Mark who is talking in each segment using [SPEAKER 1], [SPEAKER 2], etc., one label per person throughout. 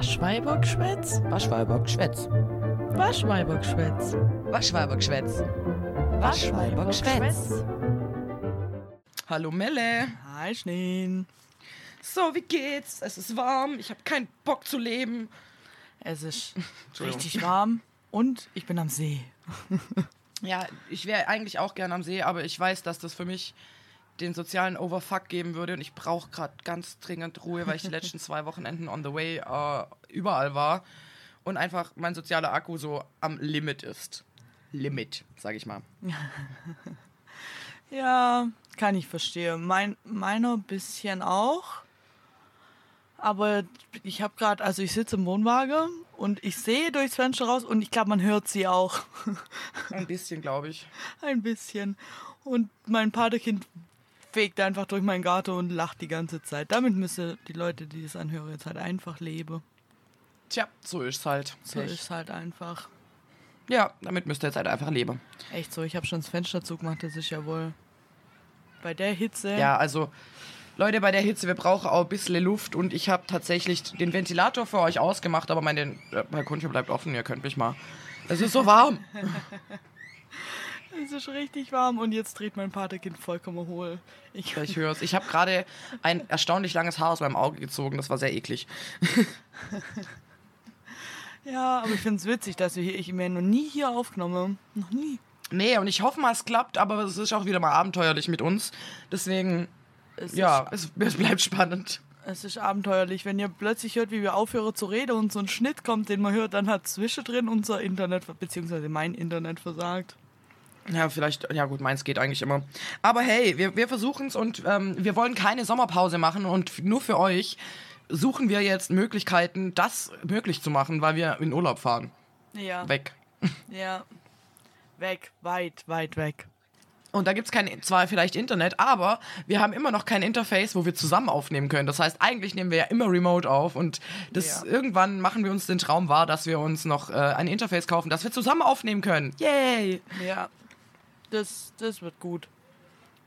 [SPEAKER 1] Waschweibergschwätz?
[SPEAKER 2] Waschweibergschwätz.
[SPEAKER 1] Waschweibergschwätz.
[SPEAKER 2] Waschweibergschwätz.
[SPEAKER 1] Waschweibergschwätz.
[SPEAKER 3] Hallo Melle.
[SPEAKER 1] Hi, Schneen.
[SPEAKER 3] So, wie geht's? Es ist warm. Ich habe keinen Bock zu leben.
[SPEAKER 1] Es ist richtig warm und ich bin am See.
[SPEAKER 3] Ja, ich wäre eigentlich auch gern am See, aber ich weiß, dass das für mich den sozialen Overfuck geben würde und ich brauche gerade ganz dringend Ruhe, weil ich die letzten zwei Wochenenden on the way äh, überall war und einfach mein sozialer Akku so am Limit ist. Limit, sage ich mal.
[SPEAKER 1] Ja, kann ich verstehen. Mein, meiner bisschen auch. Aber ich habe gerade, also ich sitze im Wohnwagen und ich sehe durchs Fenster raus und ich glaube, man hört sie auch.
[SPEAKER 3] Ein bisschen, glaube ich.
[SPEAKER 1] Ein bisschen. Und mein Paterkind fegt einfach durch meinen Garten und lacht die ganze Zeit. Damit müssen die Leute, die das anhören, jetzt halt einfach leben.
[SPEAKER 3] Tja, so ist es halt.
[SPEAKER 1] So
[SPEAKER 3] Pech.
[SPEAKER 1] ist es halt einfach.
[SPEAKER 3] Ja, damit müsst ihr jetzt halt einfach leben.
[SPEAKER 1] Echt so, ich habe schon das Fenster zugemacht, das ist ja wohl bei der Hitze.
[SPEAKER 3] Ja, also Leute, bei der Hitze, wir brauchen auch ein bisschen Luft und ich habe tatsächlich den Ventilator für euch ausgemacht, aber meine äh, Balkontür bleibt offen, ihr könnt mich mal. Es ist so warm.
[SPEAKER 1] Es ist richtig warm und jetzt dreht mein Paterkind vollkommen hohl. Ich,
[SPEAKER 3] Ich höre es. Ich habe gerade ein erstaunlich langes Haar aus meinem Auge gezogen, das war sehr eklig.
[SPEAKER 1] ja, aber ich finde es witzig, dass wir hier, ich mir noch nie hier aufgenommen. Noch nie.
[SPEAKER 3] Nee, und ich hoffe mal, es klappt, aber es ist auch wieder mal abenteuerlich mit uns. Deswegen,
[SPEAKER 1] Es
[SPEAKER 3] ja, es, es bleibt spannend.
[SPEAKER 1] es ist abenteuerlich. Wenn ihr plötzlich hört, wie wir aufhören zu reden und so ein Schnitt kommt, den man hört, dann hat zwischendrin unser Internet, beziehungsweise mein Internet versagt.
[SPEAKER 3] Ja, vielleicht, ja gut, meins geht eigentlich immer. Aber hey, wir, wir versuchen es und ähm, wir wollen keine Sommerpause machen und nur für euch suchen wir jetzt Möglichkeiten, das möglich zu machen, weil wir in Urlaub fahren.
[SPEAKER 1] Ja.
[SPEAKER 3] Weg.
[SPEAKER 1] Ja. Weg, weit, weit weg.
[SPEAKER 3] Und da gibt es kein, zwar vielleicht Internet, aber wir haben immer noch kein Interface, wo wir zusammen aufnehmen können. Das heißt, eigentlich nehmen wir ja immer remote auf und das
[SPEAKER 1] Ja.
[SPEAKER 3] irgendwann machen wir uns den Traum wahr, dass wir uns noch äh, ein Interface kaufen, dass wir zusammen aufnehmen können. Yay!
[SPEAKER 1] Ja. Das, das wird gut.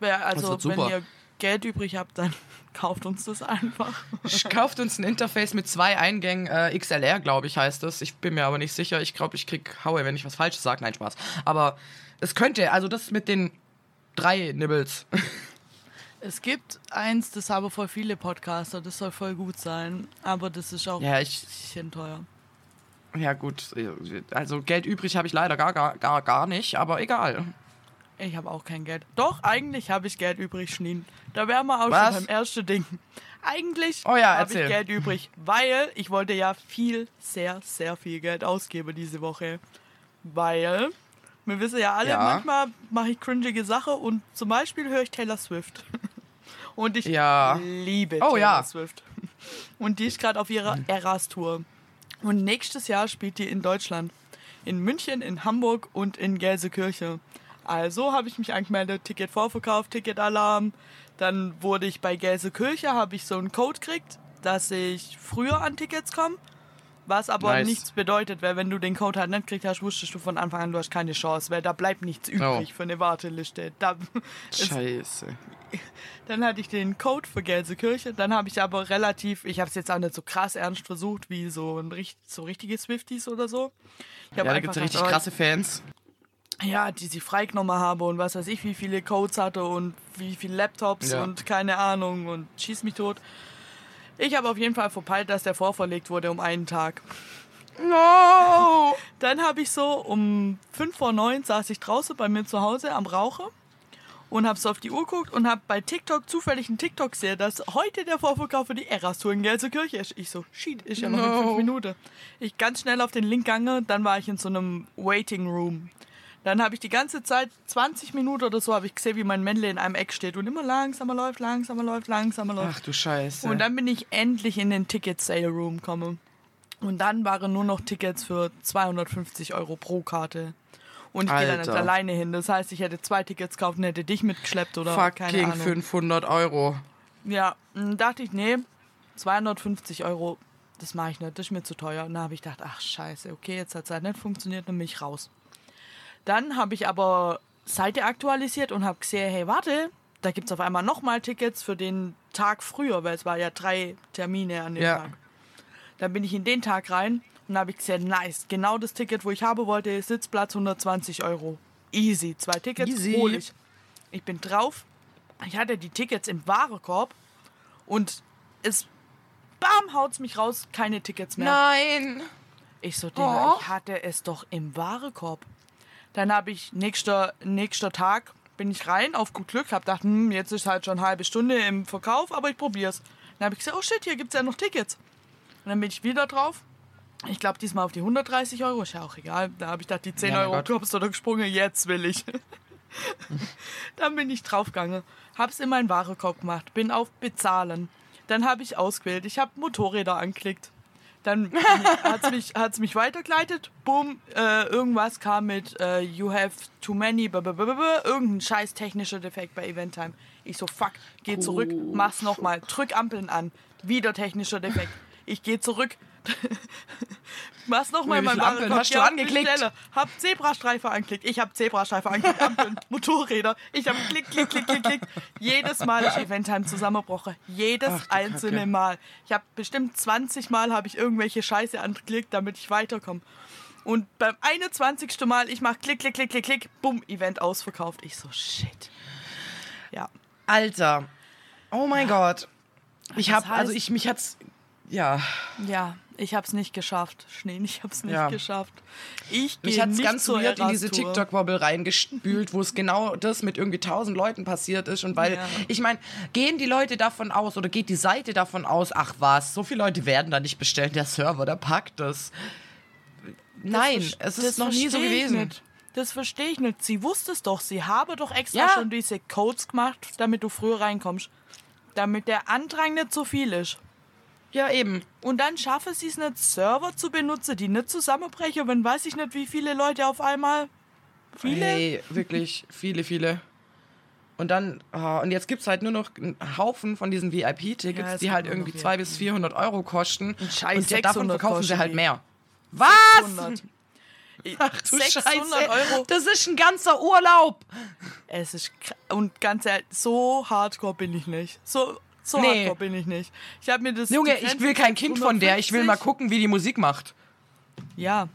[SPEAKER 1] Also,
[SPEAKER 3] wird
[SPEAKER 1] wenn ihr Geld übrig habt, dann kauft uns das einfach.
[SPEAKER 3] Kauft uns ein Interface mit zwei Eingängen, äh, XLR, glaube ich, heißt es. Ich bin mir aber nicht sicher. Ich glaube, ich krieg Haue, wenn ich was Falsches sage. Nein, Spaß. Aber es könnte, also das mit den drei Nibbles.
[SPEAKER 1] Es gibt eins, das haben voll viele Podcaster, das soll voll gut sein, aber das ist auch
[SPEAKER 3] Ja,
[SPEAKER 1] ein
[SPEAKER 3] ich,
[SPEAKER 1] bisschen teuer.
[SPEAKER 3] ja gut. Also Geld übrig habe ich leider gar, gar, gar, gar nicht, aber egal.
[SPEAKER 1] Ich habe auch kein Geld. Doch, eigentlich habe ich Geld übrig, Schneen. Da wären wir auch
[SPEAKER 3] Was?
[SPEAKER 1] schon beim ersten Ding. Eigentlich
[SPEAKER 3] Oh ja,
[SPEAKER 1] habe ich. Geld übrig, weil ich wollte ja viel, sehr, sehr viel Geld ausgeben diese Woche. Weil, wir wissen ja alle,
[SPEAKER 3] Ja.
[SPEAKER 1] manchmal mache ich cringige Sachen und zum Beispiel höre ich Taylor Swift. Und ich
[SPEAKER 3] Ja.
[SPEAKER 1] liebe
[SPEAKER 3] Oh
[SPEAKER 1] Taylor
[SPEAKER 3] ja.
[SPEAKER 1] Swift. Und die ist gerade auf ihrer Eras-Tour. Und nächstes Jahr spielt die in Deutschland. In München, in Hamburg und in Gelsenkirche. Also habe ich mich angemeldet, Ticket vorverkauft, Ticketalarm. Dann wurde ich bei Gelsenkirche, habe ich so einen Code gekriegt, dass ich früher an Tickets komme. Was aber
[SPEAKER 3] Nice.
[SPEAKER 1] nichts bedeutet, weil wenn du den Code halt nicht gekriegt hast, wusstest du von Anfang an, du hast keine Chance, weil da bleibt nichts übrig
[SPEAKER 3] Oh.
[SPEAKER 1] für eine Warteliste. Da,
[SPEAKER 3] Scheiße.
[SPEAKER 1] dann hatte ich den Code für Gelsenkirche. Dann habe ich aber relativ, ich habe es jetzt auch nicht so krass ernst versucht, wie so, ein, so richtige Swifties oder so. Ich
[SPEAKER 3] Ja, da gibt es richtig
[SPEAKER 1] gedacht, oh,
[SPEAKER 3] krasse Fans.
[SPEAKER 1] Ja, die sie freigenommen habe und was weiß ich, wie viele Codes hatte und wie viele Laptops
[SPEAKER 3] Ja.
[SPEAKER 1] und keine Ahnung und schieß mich tot. Ich habe auf jeden Fall verpeilt, dass der vorverlegt wurde um einen Tag.
[SPEAKER 3] No!
[SPEAKER 1] Dann habe ich so um 5 vor 9 saß ich draußen bei mir zu Hause am Rauchen und habe so auf die Uhr geguckt und habe bei TikTok zufällig einen TikTok gesehen, dass heute der Vorverkauf für die Eras-Tour in Gelsenkirche ist. Ich so, shit, ist ja noch in
[SPEAKER 3] No.
[SPEAKER 1] 5 Minuten. Ich ganz schnell auf den Link gegangen, dann war ich in so einem Waiting Room. Dann habe ich die ganze Zeit, 20 Minuten oder so, habe ich gesehen, wie mein Männle in einem Eck steht und immer langsamer läuft, langsamer läuft, langsamer läuft.
[SPEAKER 3] Ach du Scheiße.
[SPEAKER 1] Und dann bin ich endlich in den Ticket Sale Room gekommen. Und dann waren nur noch Tickets für 250 Euro pro Karte. Und ich gehe da nicht alleine hin. Das heißt, ich hätte zwei Tickets gekauft und hätte dich mitgeschleppt oder keine
[SPEAKER 3] Fucking
[SPEAKER 1] Ahnung.
[SPEAKER 3] 500 Euro.
[SPEAKER 1] Ja, dann dachte ich, nee, 250 Euro, das mache ich nicht, das ist mir zu teuer. Und dann habe ich gedacht, ach scheiße, okay, jetzt hat es halt nicht funktioniert, dann bin ich raus. Dann habe ich aber Seite aktualisiert und habe gesehen, hey, warte, da gibt es auf einmal nochmal Tickets für den Tag früher, weil es war ja drei Termine an dem
[SPEAKER 3] Ja.
[SPEAKER 1] Tag. Dann bin ich in den Tag rein und habe ich gesehen, nice, genau das Ticket, wo ich haben wollte, Sitzplatz 120 Euro. Easy, zwei Tickets
[SPEAKER 3] Easy.
[SPEAKER 1] hol ich. Ich bin drauf, ich hatte die Tickets im Warenkorb und es, bam, haut's mich raus, keine Tickets mehr.
[SPEAKER 3] Nein.
[SPEAKER 1] Ich so, Digga,
[SPEAKER 3] Oh.
[SPEAKER 1] ich hatte es doch im Warenkorb. Dann habe ich nächster, nächster Tag bin ich rein auf gut Glück, hab gedacht, hm, jetzt ist halt schon eine halbe Stunde im Verkauf, aber ich probier's. Dann habe ich gesagt, oh shit, hier gibt's ja noch Tickets. Und dann bin ich wieder drauf. Ich glaube diesmal auf die 130 Euro, ist ja auch egal. Da habe ich gedacht, die 10
[SPEAKER 3] Ja,
[SPEAKER 1] Euro kommst oder gesprungen, jetzt will ich. dann bin ich draufgegangen, hab's in meinen Warenkorb gemacht, bin auf Bezahlen. Dann habe ich ausgewählt, ich habe Motorräder angeklickt. Dann hat's mich, hat's mich weitergeleitet. Bumm, äh, irgendwas kam mit äh, You have too many, blablabla, irgendein scheiß technischer Defekt bei Eventtime. Ich so, fuck, geh zurück, mach's nochmal, drück Ampeln an, wieder technischer Defekt. Ich gehe zurück, mach's nochmal in meinem Warenkorb.
[SPEAKER 3] hast du
[SPEAKER 1] Ja,
[SPEAKER 3] angeklickt?
[SPEAKER 1] Stelle. Hab Zebrastreifen angeklickt, ich hab Zebrastreifen angeklickt, Ampeln, Motorräder. Ich hab klick, klick, klick, klick, klick. Jedes Mal ist Eventtime zusammengebrochen. Jedes
[SPEAKER 3] Ach,
[SPEAKER 1] einzelne
[SPEAKER 3] Kacke.
[SPEAKER 1] Mal. Ich habe bestimmt 20 Mal habe ich irgendwelche Scheiße angeklickt, damit ich weiterkomme. Und beim 21. Mal, ich mach klick, klick, klick, klick, klick, bumm, Event ausverkauft. Ich so, shit. Ja.
[SPEAKER 3] Alter. Oh mein Gott. Ich
[SPEAKER 1] Das
[SPEAKER 3] hab, also
[SPEAKER 1] heißt-
[SPEAKER 3] ich, mich hat's, ja.
[SPEAKER 1] Ja, ich hab's nicht geschafft. Schneen, ich hab's nicht
[SPEAKER 3] Ja.
[SPEAKER 1] geschafft. Ich
[SPEAKER 3] Mich hat's
[SPEAKER 1] nicht
[SPEAKER 3] ganz weird in diese
[SPEAKER 1] Eras-Tour.
[SPEAKER 3] TikTok-Bubble reingespült, wo es genau das mit irgendwie tausend Leuten passiert ist. Und weil,
[SPEAKER 1] Ja.
[SPEAKER 3] ich meine, gehen die Leute davon aus oder geht die Seite davon aus, ach was, so viele Leute werden da nicht bestellen, der Server, der packt das. Nein,
[SPEAKER 1] Das
[SPEAKER 3] es ist noch nie so gewesen.
[SPEAKER 1] Das verstehe ich nicht. Sie wusste es doch. Sie habe doch extra
[SPEAKER 3] Ja.
[SPEAKER 1] schon diese Codes gemacht, damit du früher reinkommst. Damit der Andrang nicht so viel ist.
[SPEAKER 3] Ja, eben.
[SPEAKER 1] Und dann schaffe sie es nicht, Server zu benutzen, die nicht zusammenbrechen, wenn weiß ich nicht, wie viele Leute auf einmal. Viele?
[SPEAKER 3] Hey, wirklich, viele, viele. Und dann, ah, und jetzt gibt es halt nur noch einen Haufen von diesen
[SPEAKER 1] Ja,
[SPEAKER 3] VIP-Tickets,
[SPEAKER 1] es
[SPEAKER 3] die halt irgendwie
[SPEAKER 1] VIP.
[SPEAKER 3] 200 bis 400 Euro kosten.
[SPEAKER 1] Scheiß
[SPEAKER 3] und davon
[SPEAKER 1] 600
[SPEAKER 3] verkaufen sie halt mehr. Was?
[SPEAKER 1] 600.
[SPEAKER 3] Ach du
[SPEAKER 1] 600
[SPEAKER 3] Scheiße.
[SPEAKER 1] Euro.
[SPEAKER 3] Das ist ein ganzer Urlaub.
[SPEAKER 1] Es ist und ganz ehrlich, so hardcore bin ich nicht. So, so
[SPEAKER 3] Nee.
[SPEAKER 1] hardcore bin ich nicht. Ich habe mir das.
[SPEAKER 3] Junge,
[SPEAKER 1] die
[SPEAKER 3] ich will kein Kind von der. Ich will mal
[SPEAKER 1] 150
[SPEAKER 3] gucken, wie die Musik macht.
[SPEAKER 1] Ja,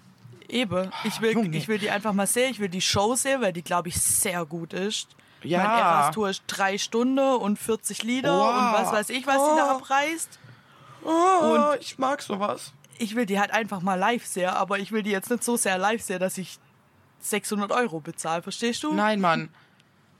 [SPEAKER 1] eben. Ich will,
[SPEAKER 3] Junge.
[SPEAKER 1] ich will die einfach mal sehen. Ich will die Show sehen, weil die, glaube ich, sehr gut ist.
[SPEAKER 3] Ja.
[SPEAKER 1] Mein Eras-Tour ist drei Stunden und 40 Lieder
[SPEAKER 3] Wow.
[SPEAKER 1] und was weiß ich, was sie da
[SPEAKER 3] Oh.
[SPEAKER 1] abreißt.
[SPEAKER 3] Oh, ich mag sowas.
[SPEAKER 1] Ich will die halt einfach mal live sehen, aber ich will die jetzt nicht so sehr live sehen, dass ich 600 Euro bezahle. Verstehst du?
[SPEAKER 3] Nein, Mann.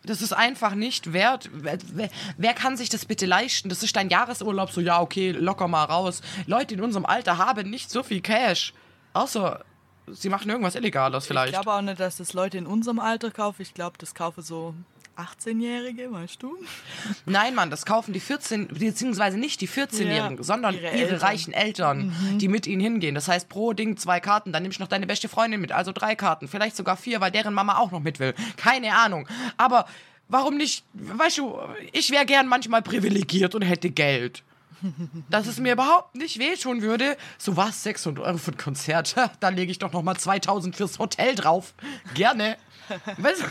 [SPEAKER 3] Das ist einfach nicht wert. Wer, wer, wer kann sich das bitte leisten? Das ist dein Jahresurlaub, so ja, okay, locker mal raus. Leute in unserem Alter haben nicht so viel Cash. Außer sie machen irgendwas Illegales
[SPEAKER 1] Ich
[SPEAKER 3] vielleicht.
[SPEAKER 1] glaube auch nicht, dass das Leute in unserem Alter kaufen. Ich glaube, das kaufen so 18-Jährige, weißt du?
[SPEAKER 3] Nein, Mann, das kaufen die 14, beziehungsweise nicht die 14-Jährigen,
[SPEAKER 1] Ja,
[SPEAKER 3] sondern
[SPEAKER 1] ihre
[SPEAKER 3] ihre,
[SPEAKER 1] Eltern.
[SPEAKER 3] reichen Eltern, die mit ihnen hingehen. Das heißt, pro Ding zwei Karten, dann nimmst du noch deine beste Freundin mit, also drei Karten, vielleicht sogar vier, weil deren Mama auch noch mit will. Keine Ahnung. Aber warum nicht, weißt du, ich wäre gern manchmal privilegiert und hätte Geld. Dass es mir überhaupt nicht wehtun würde. So was, 600 Euro für ein Konzert. Da lege ich doch noch mal 2000 fürs Hotel drauf. Gerne. Weißt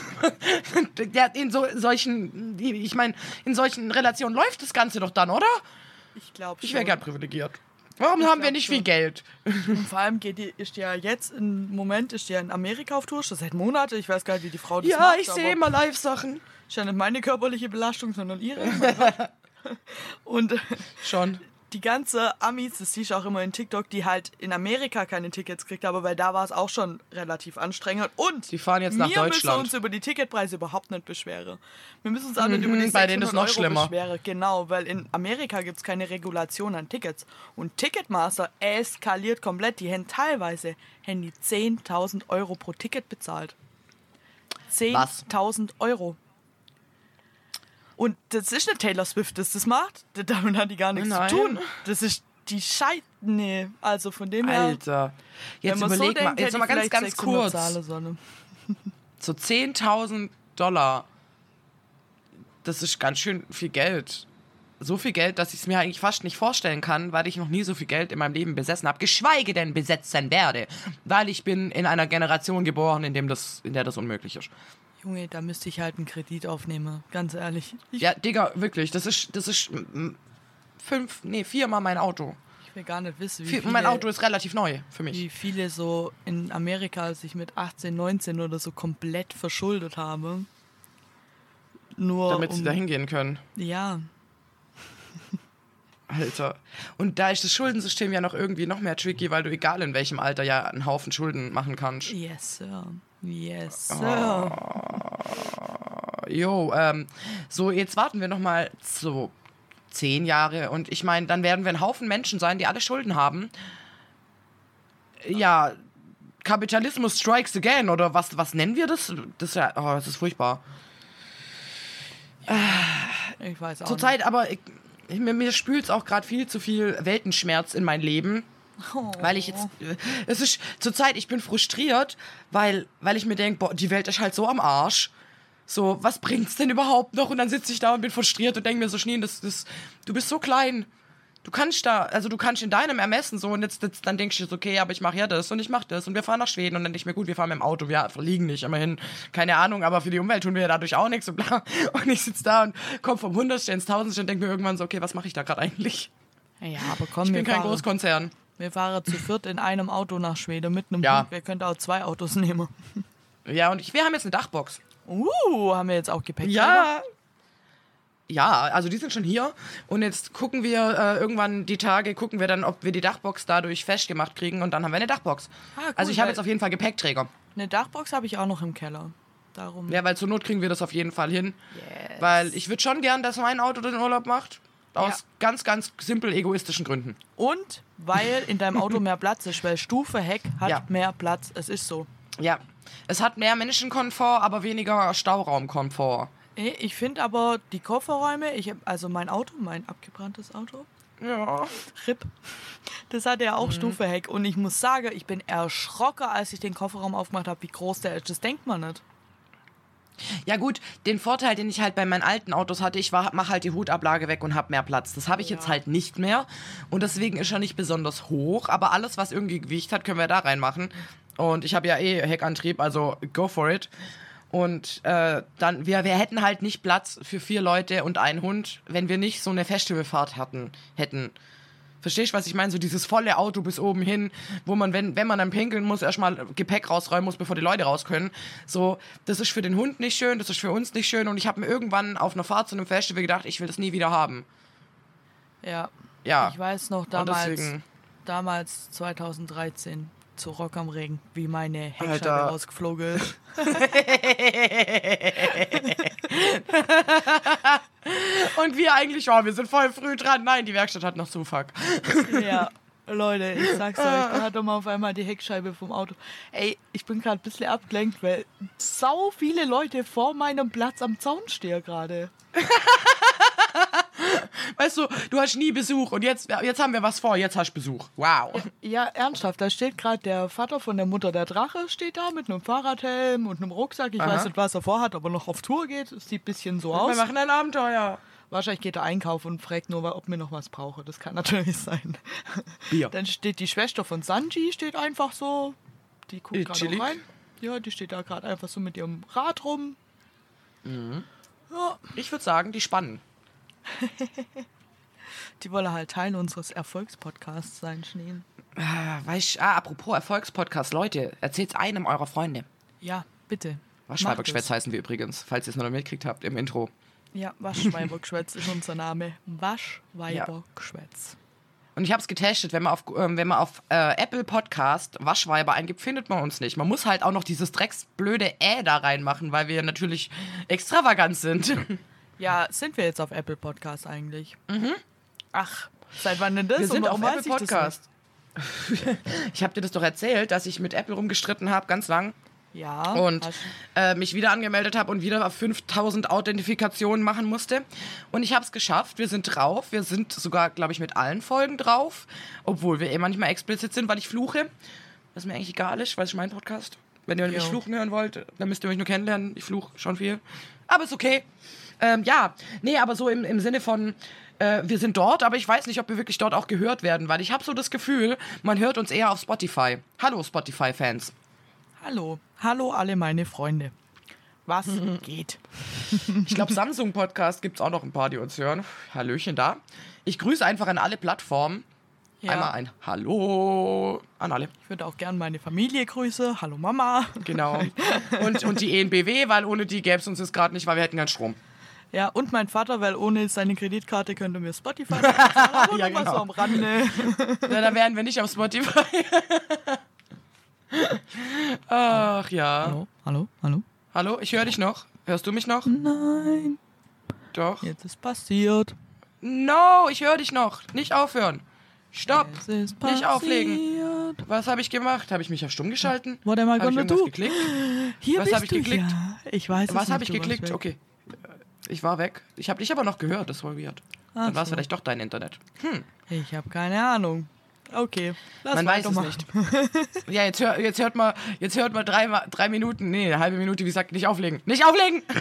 [SPEAKER 3] du, der, in so, solchen, ich meine, in solchen Relationen läuft das Ganze doch dann, oder?
[SPEAKER 1] Ich glaube
[SPEAKER 3] Ich wäre gern privilegiert. Warum haben wir nicht
[SPEAKER 1] schon.
[SPEAKER 3] viel Geld?
[SPEAKER 1] Und vor allem geht die, ist die ja jetzt im Moment ist die ja in Amerika auf Tour, schon seit Monaten. Ich weiß gar nicht, wie die Frau das
[SPEAKER 3] Ja,
[SPEAKER 1] macht.
[SPEAKER 3] ich sehe immer Live-Sachen.
[SPEAKER 1] Ist ja nicht meine körperliche Belastung, sondern ihre. Und
[SPEAKER 3] Schon.
[SPEAKER 1] Die ganze Amis, das siehst du auch immer in TikTok, die halt in Amerika keine Tickets kriegt, aber weil da war es auch schon relativ anstrengend. Und
[SPEAKER 3] Die fahren jetzt nach
[SPEAKER 1] wir müssen
[SPEAKER 3] Deutschland.
[SPEAKER 1] uns über die Ticketpreise überhaupt nicht beschweren. Wir müssen uns auch nicht über die
[SPEAKER 3] Mhm, bei denen ist
[SPEAKER 1] 600
[SPEAKER 3] noch
[SPEAKER 1] Euro
[SPEAKER 3] schlimmer.
[SPEAKER 1] beschweren. Genau, weil in Amerika gibt es keine Regulation an Tickets. Und Ticketmaster eskaliert komplett. Die haben teilweise haben die 10.000 Euro pro Ticket bezahlt. 10.000 Euro. Und das ist nicht Taylor Swift, das das macht. Damit hat die gar nichts
[SPEAKER 3] Nein.
[SPEAKER 1] zu tun. Das ist die Schei... Nee, also von dem her...
[SPEAKER 3] Alter. Jetzt überleg
[SPEAKER 1] so
[SPEAKER 3] mal,
[SPEAKER 1] denkt,
[SPEAKER 3] jetzt
[SPEAKER 1] hätte
[SPEAKER 3] noch mal ganz, ganz
[SPEAKER 1] 600
[SPEAKER 3] kurz. So 10.000 Dollar. Das ist ganz schön viel Geld. So viel Geld, dass ich es mir eigentlich fast nicht vorstellen kann, weil ich noch nie so viel Geld in meinem Leben besessen habe, geschweige denn besetzen werde, weil ich bin in einer Generation geboren, in, dem das, in der das unmöglich ist.
[SPEAKER 1] Junge, da müsste ich halt einen Kredit aufnehmen, ganz ehrlich. Ich,
[SPEAKER 3] Ja, Digga, wirklich, das ist, das ist fünf, nee, viermal mein Auto.
[SPEAKER 1] ich will gar nicht wissen, wie
[SPEAKER 3] Viel,
[SPEAKER 1] viele,
[SPEAKER 3] mein Auto ist relativ neu für mich.
[SPEAKER 1] wie viele so in Amerika sich mit 18, 19 oder so komplett verschuldet haben. Nur
[SPEAKER 3] Damit sie
[SPEAKER 1] um,
[SPEAKER 3] da hingehen können.
[SPEAKER 1] Ja,
[SPEAKER 3] Alter. Und da ist das Schuldensystem ja noch irgendwie noch mehr tricky, weil du egal in welchem Alter ja einen Haufen Schulden machen kannst.
[SPEAKER 1] yes, sir. Yes, sir.
[SPEAKER 3] Ah. Jo, ähm, so jetzt warten wir noch mal so zehn Jahre und ich meine, dann werden wir ein Haufen Menschen sein, die alle Schulden haben. Ja, Kapitalismus strikes again oder was, was nennen wir das? Das ist ja, oh, das ist furchtbar.
[SPEAKER 1] Ich weiß auch
[SPEAKER 3] Zurzeit aber, ich, mir, mir spült es auch gerade viel zu viel Weltenschmerz in mein Leben.
[SPEAKER 1] Oh.
[SPEAKER 3] Weil ich jetzt, äh, es ist zurzeit, ich bin frustriert, weil, weil ich mir denke, boah, die Welt ist halt so am Arsch. So, was bringt's denn überhaupt noch? Und dann sitze ich da und bin frustriert und denke mir so, Schnee, das, das, du bist so klein. Du kannst da, also du kannst in deinem Ermessen so und jetzt, jetzt dann denkst du jetzt, okay, aber ich mache ja das und ich mache das und wir fahren nach Schweden und dann denke ich mir, gut, wir fahren mit dem Auto, wir fliegen nicht, immerhin, keine Ahnung, aber für die Umwelt tun wir ja dadurch auch nichts und bla. Und ich sitze da und komme vom Hundertste ins Tausendste und denke mir irgendwann so, okay, was mache ich da gerade eigentlich?
[SPEAKER 1] Ja, aber komm,
[SPEAKER 3] Ich bin kein Großkonzern.
[SPEAKER 1] Wir fahren zu viert in einem Auto nach Schweden mit einem
[SPEAKER 3] Ja.
[SPEAKER 1] Hund. Wir könnten auch zwei Autos nehmen.
[SPEAKER 3] Ja, und ich, wir haben jetzt eine Dachbox.
[SPEAKER 1] Uh, haben wir jetzt auch Gepäck?
[SPEAKER 3] Ja. Ja, also die sind schon hier. Und jetzt gucken wir äh, irgendwann die Tage, gucken wir dann, ob wir die Dachbox dadurch festgemacht kriegen und dann haben wir eine Dachbox.
[SPEAKER 1] Ah, cool,
[SPEAKER 3] also ich habe jetzt auf jeden Fall Gepäckträger.
[SPEAKER 1] Eine Dachbox habe ich auch noch im Keller. Darum.
[SPEAKER 3] Ja, weil zur Not kriegen wir das auf jeden Fall hin.
[SPEAKER 1] Yes.
[SPEAKER 3] Weil ich würde schon gern, dass mein Auto den Urlaub macht. Aus
[SPEAKER 1] Ja.
[SPEAKER 3] ganz, ganz simpel egoistischen Gründen.
[SPEAKER 1] Und weil in deinem Auto mehr Platz ist, weil Stufe Heck hat
[SPEAKER 3] Ja.
[SPEAKER 1] mehr Platz. Es ist so.
[SPEAKER 3] Ja. Es hat mehr Menschenkomfort, aber weniger Stauraumkomfort.
[SPEAKER 1] Eh, Ich finde aber die Kofferräume, ich hab, also mein Auto, mein abgebranntes Auto,
[SPEAKER 3] Ja.
[SPEAKER 1] RIP, das hat ja
[SPEAKER 3] Mhm.
[SPEAKER 1] auch Stufe Heck. Und ich muss sagen, ich bin erschrocken, als ich den Kofferraum aufgemacht habe, wie groß der ist. Das denkt man nicht.
[SPEAKER 3] Ja gut, den Vorteil, den ich halt bei meinen alten Autos hatte, ich mache halt die Hutablage weg und habe mehr Platz. Das habe ich jetzt halt nicht mehr und deswegen ist er nicht besonders hoch, aber alles, was irgendwie Gewicht hat, können wir da reinmachen. Und ich habe ja eh Heckantrieb, also go for it. Und äh, dann, wir, wir hätten halt nicht Platz für vier Leute und einen Hund, wenn wir nicht so eine Festivalfahrt hatten, hätten. Verstehst du, was ich meine? So dieses volle Auto bis oben hin, wo man, wenn, wenn man dann pinkeln muss, erstmal Gepäck rausräumen muss, bevor die Leute raus können. So, das ist für den Hund nicht schön, das ist für uns nicht schön. Und ich habe mir irgendwann auf einer Fahrt zu einem Festival gedacht, ich will das nie wieder haben.
[SPEAKER 1] Ja.
[SPEAKER 3] Ja.
[SPEAKER 1] Ich weiß noch damals,
[SPEAKER 3] deswegen-
[SPEAKER 1] damals 2013 zu Rock am Ring, wie meine Heckscheibe
[SPEAKER 3] Alter.
[SPEAKER 1] rausgeflogen ist.
[SPEAKER 3] Und wir eigentlich, oh, wir sind voll früh dran. Nein, die Werkstatt hat noch Zufuck.
[SPEAKER 1] Ja, Leute, ich sag's euch, da hat doch mal auf einmal die Heckscheibe vom Auto. Ey, ich bin gerade ein bisschen abgelenkt, weil sau viele Leute vor meinem Platz am Zaun stehen gerade.
[SPEAKER 3] Weißt du, du hast nie Besuch und jetzt, jetzt haben wir was vor, jetzt hast du Besuch. Wow.
[SPEAKER 1] Ja, ernsthaft, da steht gerade der Vater von der Mutter der Drache, steht da mit einem Fahrradhelm und einem Rucksack. Ich
[SPEAKER 3] Aha.
[SPEAKER 1] weiß nicht, was er vorhat, aber noch auf Tour geht. Es sieht ein bisschen so
[SPEAKER 3] Wir
[SPEAKER 1] aus.
[SPEAKER 3] machen ein Abenteuer.
[SPEAKER 1] Wahrscheinlich geht er einkaufen und fragt nur, ob mir noch was brauche. Das kann natürlich sein.
[SPEAKER 3] Bier.
[SPEAKER 1] Dann steht die Schwester von Sanji, steht einfach so. Die guckt
[SPEAKER 3] Äh,
[SPEAKER 1] gerade rein. Ja, die steht da gerade einfach so mit ihrem Rad rum. Ja,
[SPEAKER 3] Ich würde sagen, die spannen.
[SPEAKER 1] die wolle halt Teil unseres Erfolgspodcasts sein, Schneen.
[SPEAKER 3] Ah, weißt, ah, apropos Erfolgspodcast, Leute, erzählt's einem eurer Freunde.
[SPEAKER 1] Ja, bitte.
[SPEAKER 3] Waschweibergeschwätz heißen wir übrigens, falls ihr es noch nicht mitgekriegt habt im Intro.
[SPEAKER 1] Ja, Waschweibergeschwätz ist unser Name. Waschweibergeschwätz.
[SPEAKER 3] Und ich habe es getestet, wenn man auf, ähm, wenn man auf äh, Apple Podcast Waschweiber eingibt, findet man uns nicht. Man muss halt auch noch dieses drecksblöde Ä da reinmachen, weil wir natürlich extravagant sind.
[SPEAKER 1] Ja, sind wir jetzt auf Apple Podcast eigentlich? Mhm. Ach, seit wann denn das?
[SPEAKER 3] Wir sind auf Apple Podcast. Ich habe dir das doch erzählt, dass ich mit Apple rumgestritten habe, ganz lang.
[SPEAKER 1] Ja.
[SPEAKER 3] und äh, mich wieder angemeldet habe und wieder auf 5000 Authentifikationen machen musste. Und ich habe es geschafft. Wir sind drauf. Wir sind sogar, glaube ich, mit allen Folgen drauf. Obwohl wir eh manchmal explizit sind, weil ich fluche. Was mir eigentlich egal ist, weil es mein Podcast. Wenn ihr mich
[SPEAKER 1] Jo.
[SPEAKER 3] fluchen hören wollt, dann müsst ihr mich nur kennenlernen. Ich fluche schon viel. Aber ist okay. Ähm, ja, nee, aber so im, im Sinne von, äh, wir sind dort, aber ich weiß nicht, ob wir wirklich dort auch gehört werden, weil ich habe so das Gefühl, man hört uns eher auf Spotify. Hallo Spotify-Fans.
[SPEAKER 1] Hallo. Hallo alle meine Freunde. Was geht?
[SPEAKER 3] Ich glaube, Samsung Podcast gibt es auch noch ein paar, die uns hören. Hallöchen da. Ich grüße einfach an alle Plattformen.
[SPEAKER 1] Ja.
[SPEAKER 3] Einmal ein Hallo an alle.
[SPEAKER 1] Ich würde auch gerne meine Familie grüßen. Hallo Mama.
[SPEAKER 3] Genau. Und, und die ENBW, weil ohne die gäbe es uns jetzt gerade nicht, weil wir hätten keinen Strom.
[SPEAKER 1] Ja, und mein Vater, weil ohne seine Kreditkarte könnte mir Spotify aber
[SPEAKER 3] Ja, genau.
[SPEAKER 1] so am Rande.
[SPEAKER 3] Na, da wären wir nicht auf Spotify. Ach ja.
[SPEAKER 1] Hallo, hallo, hallo.
[SPEAKER 3] Hallo, ich höre dich noch. Hörst du mich noch?
[SPEAKER 1] Nein,
[SPEAKER 3] Doch.
[SPEAKER 1] jetzt ist passiert.
[SPEAKER 3] No, ich höre dich noch. Nicht aufhören. Stopp. Nicht auflegen. Was habe ich gemacht? Habe ich mich auf stumm geschalten?
[SPEAKER 1] What am I
[SPEAKER 3] Habe
[SPEAKER 1] gonna do?
[SPEAKER 3] geklickt?
[SPEAKER 1] Hier
[SPEAKER 3] Was
[SPEAKER 1] bist
[SPEAKER 3] hab ich geklickt?
[SPEAKER 1] Ja, ich weiß es
[SPEAKER 3] Was
[SPEAKER 1] nicht,
[SPEAKER 3] habe ich geklickt? Okay. Ich war weg. Ich habe dich aber noch gehört. Das war weird. Dann war es
[SPEAKER 1] so.
[SPEAKER 3] vielleicht doch dein Internet. Hm.
[SPEAKER 1] Ich habe keine Ahnung. Okay, lass
[SPEAKER 3] Man weiß es nicht. Ja, jetzt, hör, jetzt hört mal, jetzt hört mal drei, drei Minuten, nee, eine halbe Minute, wie gesagt, nicht auflegen. Nicht auflegen!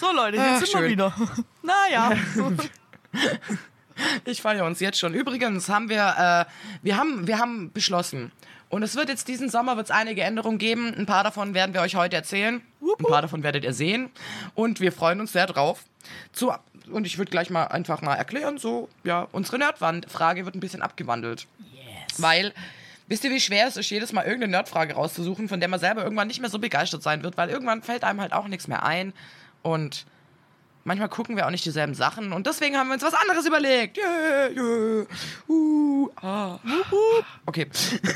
[SPEAKER 1] So Leute, jetzt
[SPEAKER 3] Ach,
[SPEAKER 1] sind
[SPEAKER 3] schön.
[SPEAKER 1] wir wieder. Naja,
[SPEAKER 3] Ich feiere uns jetzt schon. Übrigens haben wir, äh, wir haben, wir haben beschlossen. Und es wird jetzt diesen Sommer wird's einige Änderungen geben. Ein paar davon werden wir euch heute erzählen. Ein paar davon werdet ihr sehen. Und wir freuen uns sehr drauf. Zu, und ich würde gleich mal einfach mal erklären, so, ja, unsere Nerdwand-Frage wird ein bisschen abgewandelt. Weil, wisst ihr, wie schwer es ist, jedes Mal irgendeine Nerdfrage rauszusuchen, von der man selber irgendwann nicht mehr so begeistert sein wird, weil irgendwann fällt einem halt auch nichts mehr ein. Und manchmal gucken wir auch nicht dieselben Sachen. Und deswegen haben wir uns was anderes überlegt. Yeah, yeah. Uh, ah. Okay.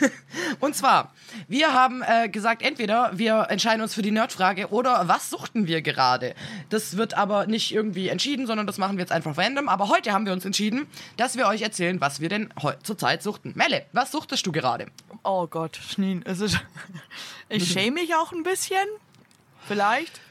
[SPEAKER 3] Und zwar, wir haben äh, gesagt, entweder wir entscheiden uns für die Nerdfrage oder was suchten wir gerade. Das wird aber nicht irgendwie entschieden, sondern das machen wir jetzt einfach random. Aber heute haben wir uns entschieden, dass wir euch erzählen, was wir denn zurzeit suchten. Melle, was suchtest du gerade?
[SPEAKER 1] oh Gott, Schnien, es ist. Ich schäme mich auch ein bisschen. Vielleicht.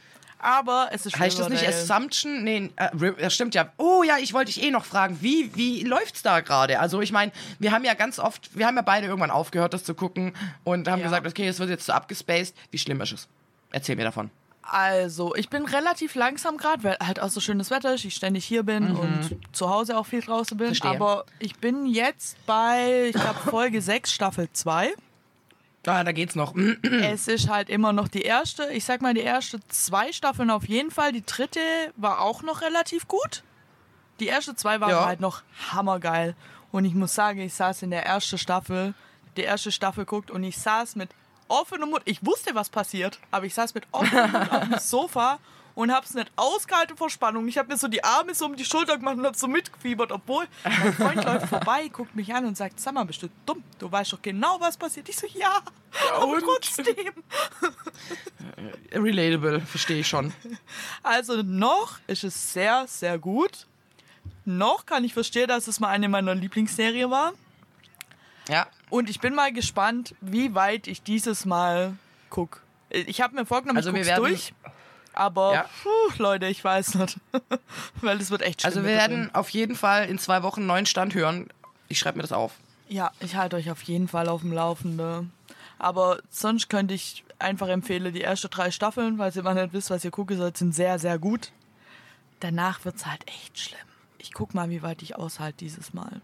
[SPEAKER 1] Aber es ist
[SPEAKER 3] Heißt das nicht. Assumption? Nee, äh, stimmt ja. Oh ja, ich wollte dich eh noch fragen, wie, wie läuft's da gerade? Also ich meine, wir haben ja ganz oft, wir haben ja beide irgendwann aufgehört, das zu gucken und haben
[SPEAKER 1] Ja.
[SPEAKER 3] gesagt, okay, es wird jetzt so abgespaced. Wie schlimm ist es? Erzähl mir davon.
[SPEAKER 1] Also, ich bin relativ langsam gerade, weil halt auch so schönes Wetter ist, ich ständig hier bin und zu Hause auch viel draußen bin.
[SPEAKER 3] Mhm. Verstehe.
[SPEAKER 1] Aber ich bin jetzt bei, ich glaube, Folge 6, Staffel 2.
[SPEAKER 3] Ah, da geht's noch.
[SPEAKER 1] Es ist halt immer noch die erste. Ich sag mal, die erste zwei Staffeln auf jeden Fall. Die dritte war auch noch relativ gut. Die erste zwei waren
[SPEAKER 3] Ja.
[SPEAKER 1] halt noch hammergeil. Und ich muss sagen, ich saß in der ersten Staffel, die erste Staffel guckt und ich saß mit offenem Mund. Ich wusste, was passiert, aber ich saß mit offenem Mund auf dem Sofa und hab's nicht ausgehalten vor Spannung. Ich habe mir so die Arme so um die Schulter gemacht und hab so mitgefiebert, obwohl mein Freund läuft vorbei, guckt mich an und sagt, sag mal, bist du dumm? Du weißt doch genau, was passiert. Ich so, ja, aber
[SPEAKER 3] und?
[SPEAKER 1] trotzdem.
[SPEAKER 3] Relatable, verstehe ich schon.
[SPEAKER 1] Also noch ist es sehr, sehr gut. Noch kann ich verstehen, dass es mal eine meiner Lieblingsserien war.
[SPEAKER 3] Ja.
[SPEAKER 1] Und ich bin mal gespannt, wie weit ich dieses Mal guck. Ich habe mir vorgenommen,
[SPEAKER 3] Also
[SPEAKER 1] ich
[SPEAKER 3] wir
[SPEAKER 1] guck's
[SPEAKER 3] werden-
[SPEAKER 1] durch. Aber
[SPEAKER 3] Ja.
[SPEAKER 1] puh, Leute, ich weiß nicht. Weil das wird echt schlimm.
[SPEAKER 3] Also wir werden auf jeden Fall in zwei Wochen einen neuen Stand hören. Ich schreibe mir das auf.
[SPEAKER 1] Ja, ich halte euch auf jeden Fall auf dem Laufenden. Aber sonst könnte ich einfach empfehlen, die ersten drei Staffeln, weil ihr mal nicht wisst, was ihr gucken sollt, sind sehr, sehr gut. Danach wird es halt echt schlimm. Ich guck mal, wie weit ich aushalte dieses Mal.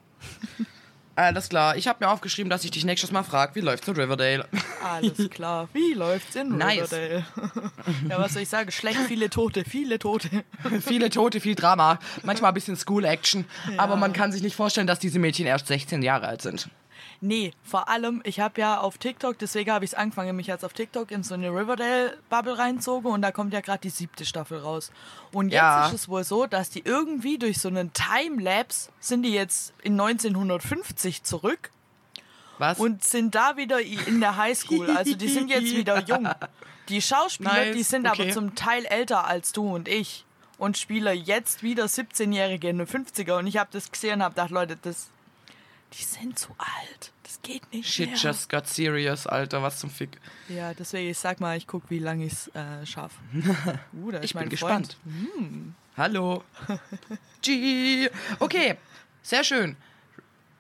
[SPEAKER 3] Alles klar. Ich habe mir aufgeschrieben, dass ich dich nächstes Mal frage, wie läuft's in Riverdale?
[SPEAKER 1] Alles klar. Wie läuft's in
[SPEAKER 3] Nice.
[SPEAKER 1] Riverdale? ja, was soll ich sagen? Schlecht, viele Tote, viele Tote.
[SPEAKER 3] Viele Tote, viel Drama, manchmal ein bisschen School-Action, aber man kann sich nicht vorstellen, dass diese Mädchen erst 16 Jahre alt sind.
[SPEAKER 1] Nee, vor allem, ich habe ja auf TikTok, deswegen habe ich es angefangen, mich jetzt auf TikTok in so eine Riverdale-Bubble reinzogen und da kommt ja gerade die siebte Staffel raus. Und jetzt
[SPEAKER 3] Ja.
[SPEAKER 1] ist es wohl so, dass die irgendwie durch so einen Timelapse sind die jetzt in 1950 zurück
[SPEAKER 3] Was?
[SPEAKER 1] und sind da wieder in der Highschool. Also die sind jetzt wieder jung. Die Schauspieler,
[SPEAKER 3] Nice,
[SPEAKER 1] die sind
[SPEAKER 3] okay.
[SPEAKER 1] aber zum Teil älter als du und ich. Und spielen jetzt wieder 17-Jährige in den 50er. Und ich habe das gesehen und habe gedacht, Leute, das, die sind zu alt. Das geht nicht
[SPEAKER 3] Shit
[SPEAKER 1] mehr.
[SPEAKER 3] just got serious, Alter, was zum Fick.
[SPEAKER 1] Ja, deswegen, ich sag mal, ich guck, wie lange ich es äh, schaffe. Uh,
[SPEAKER 3] Ich bin
[SPEAKER 1] Freund.
[SPEAKER 3] gespannt. Hallo. G. Okay, sehr schön.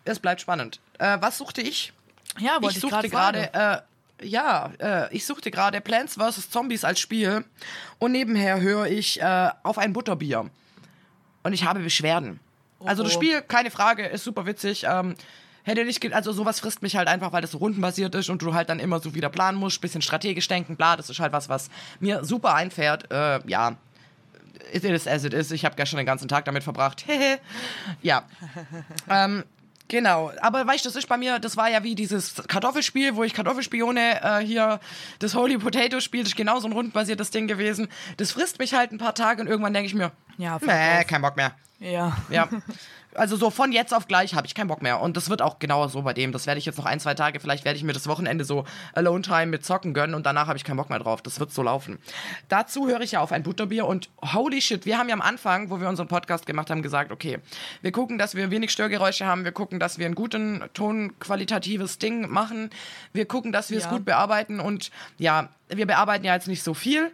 [SPEAKER 3] Es bleibt spannend. Äh, was suchte ich?
[SPEAKER 1] Ja, wollte
[SPEAKER 3] ich
[SPEAKER 1] ich,
[SPEAKER 3] suchte
[SPEAKER 1] gerade
[SPEAKER 3] gerade, äh, ja, äh, ich suchte gerade Plants vs. Zombies als Spiel und nebenher höre ich äh, auf ein Butterbier. Und ich habe Beschwerden. Also das
[SPEAKER 1] Oh.
[SPEAKER 3] Spiel, keine Frage, ist super witzig. Ähm, hätte nicht, also sowas frisst mich halt einfach, weil das so rundenbasiert ist und du halt dann immer so wieder planen musst, bisschen strategisch denken, bla, das ist halt was, was mir super einfährt. Äh, ja, it is as it is. Ich habe gestern den ganzen Tag damit verbracht. ja. ähm, Genau, aber weißt du, das ist bei mir, das war ja wie dieses Kartoffelspiel, wo ich Kartoffelspione äh, hier, das Holy Potato Spiel, das ist genau so ein rundbasiertes Ding gewesen. Das frisst mich halt ein paar Tage und irgendwann denke ich mir,
[SPEAKER 1] Ja,
[SPEAKER 3] nee, kein Bock mehr.
[SPEAKER 1] Ja.
[SPEAKER 3] Ja. Also so von jetzt auf gleich habe ich keinen Bock mehr. Und das wird auch genau so bei dem. Das werde ich jetzt noch ein, zwei Tage, vielleicht werde ich mir das Wochenende so Alone Time mit Zocken gönnen und danach habe ich keinen Bock mehr drauf. Das wird so laufen. Dazu höre ich ja auf ein Butterbier und holy shit, wir haben ja am Anfang, wo wir unseren Podcast gemacht haben, gesagt, okay, wir gucken, dass wir wenig Störgeräusche haben, wir gucken, dass wir einen guten tonqualitatives Ding machen, wir gucken, dass wir es
[SPEAKER 1] Ja.
[SPEAKER 3] gut bearbeiten und ja, wir bearbeiten ja jetzt nicht so viel.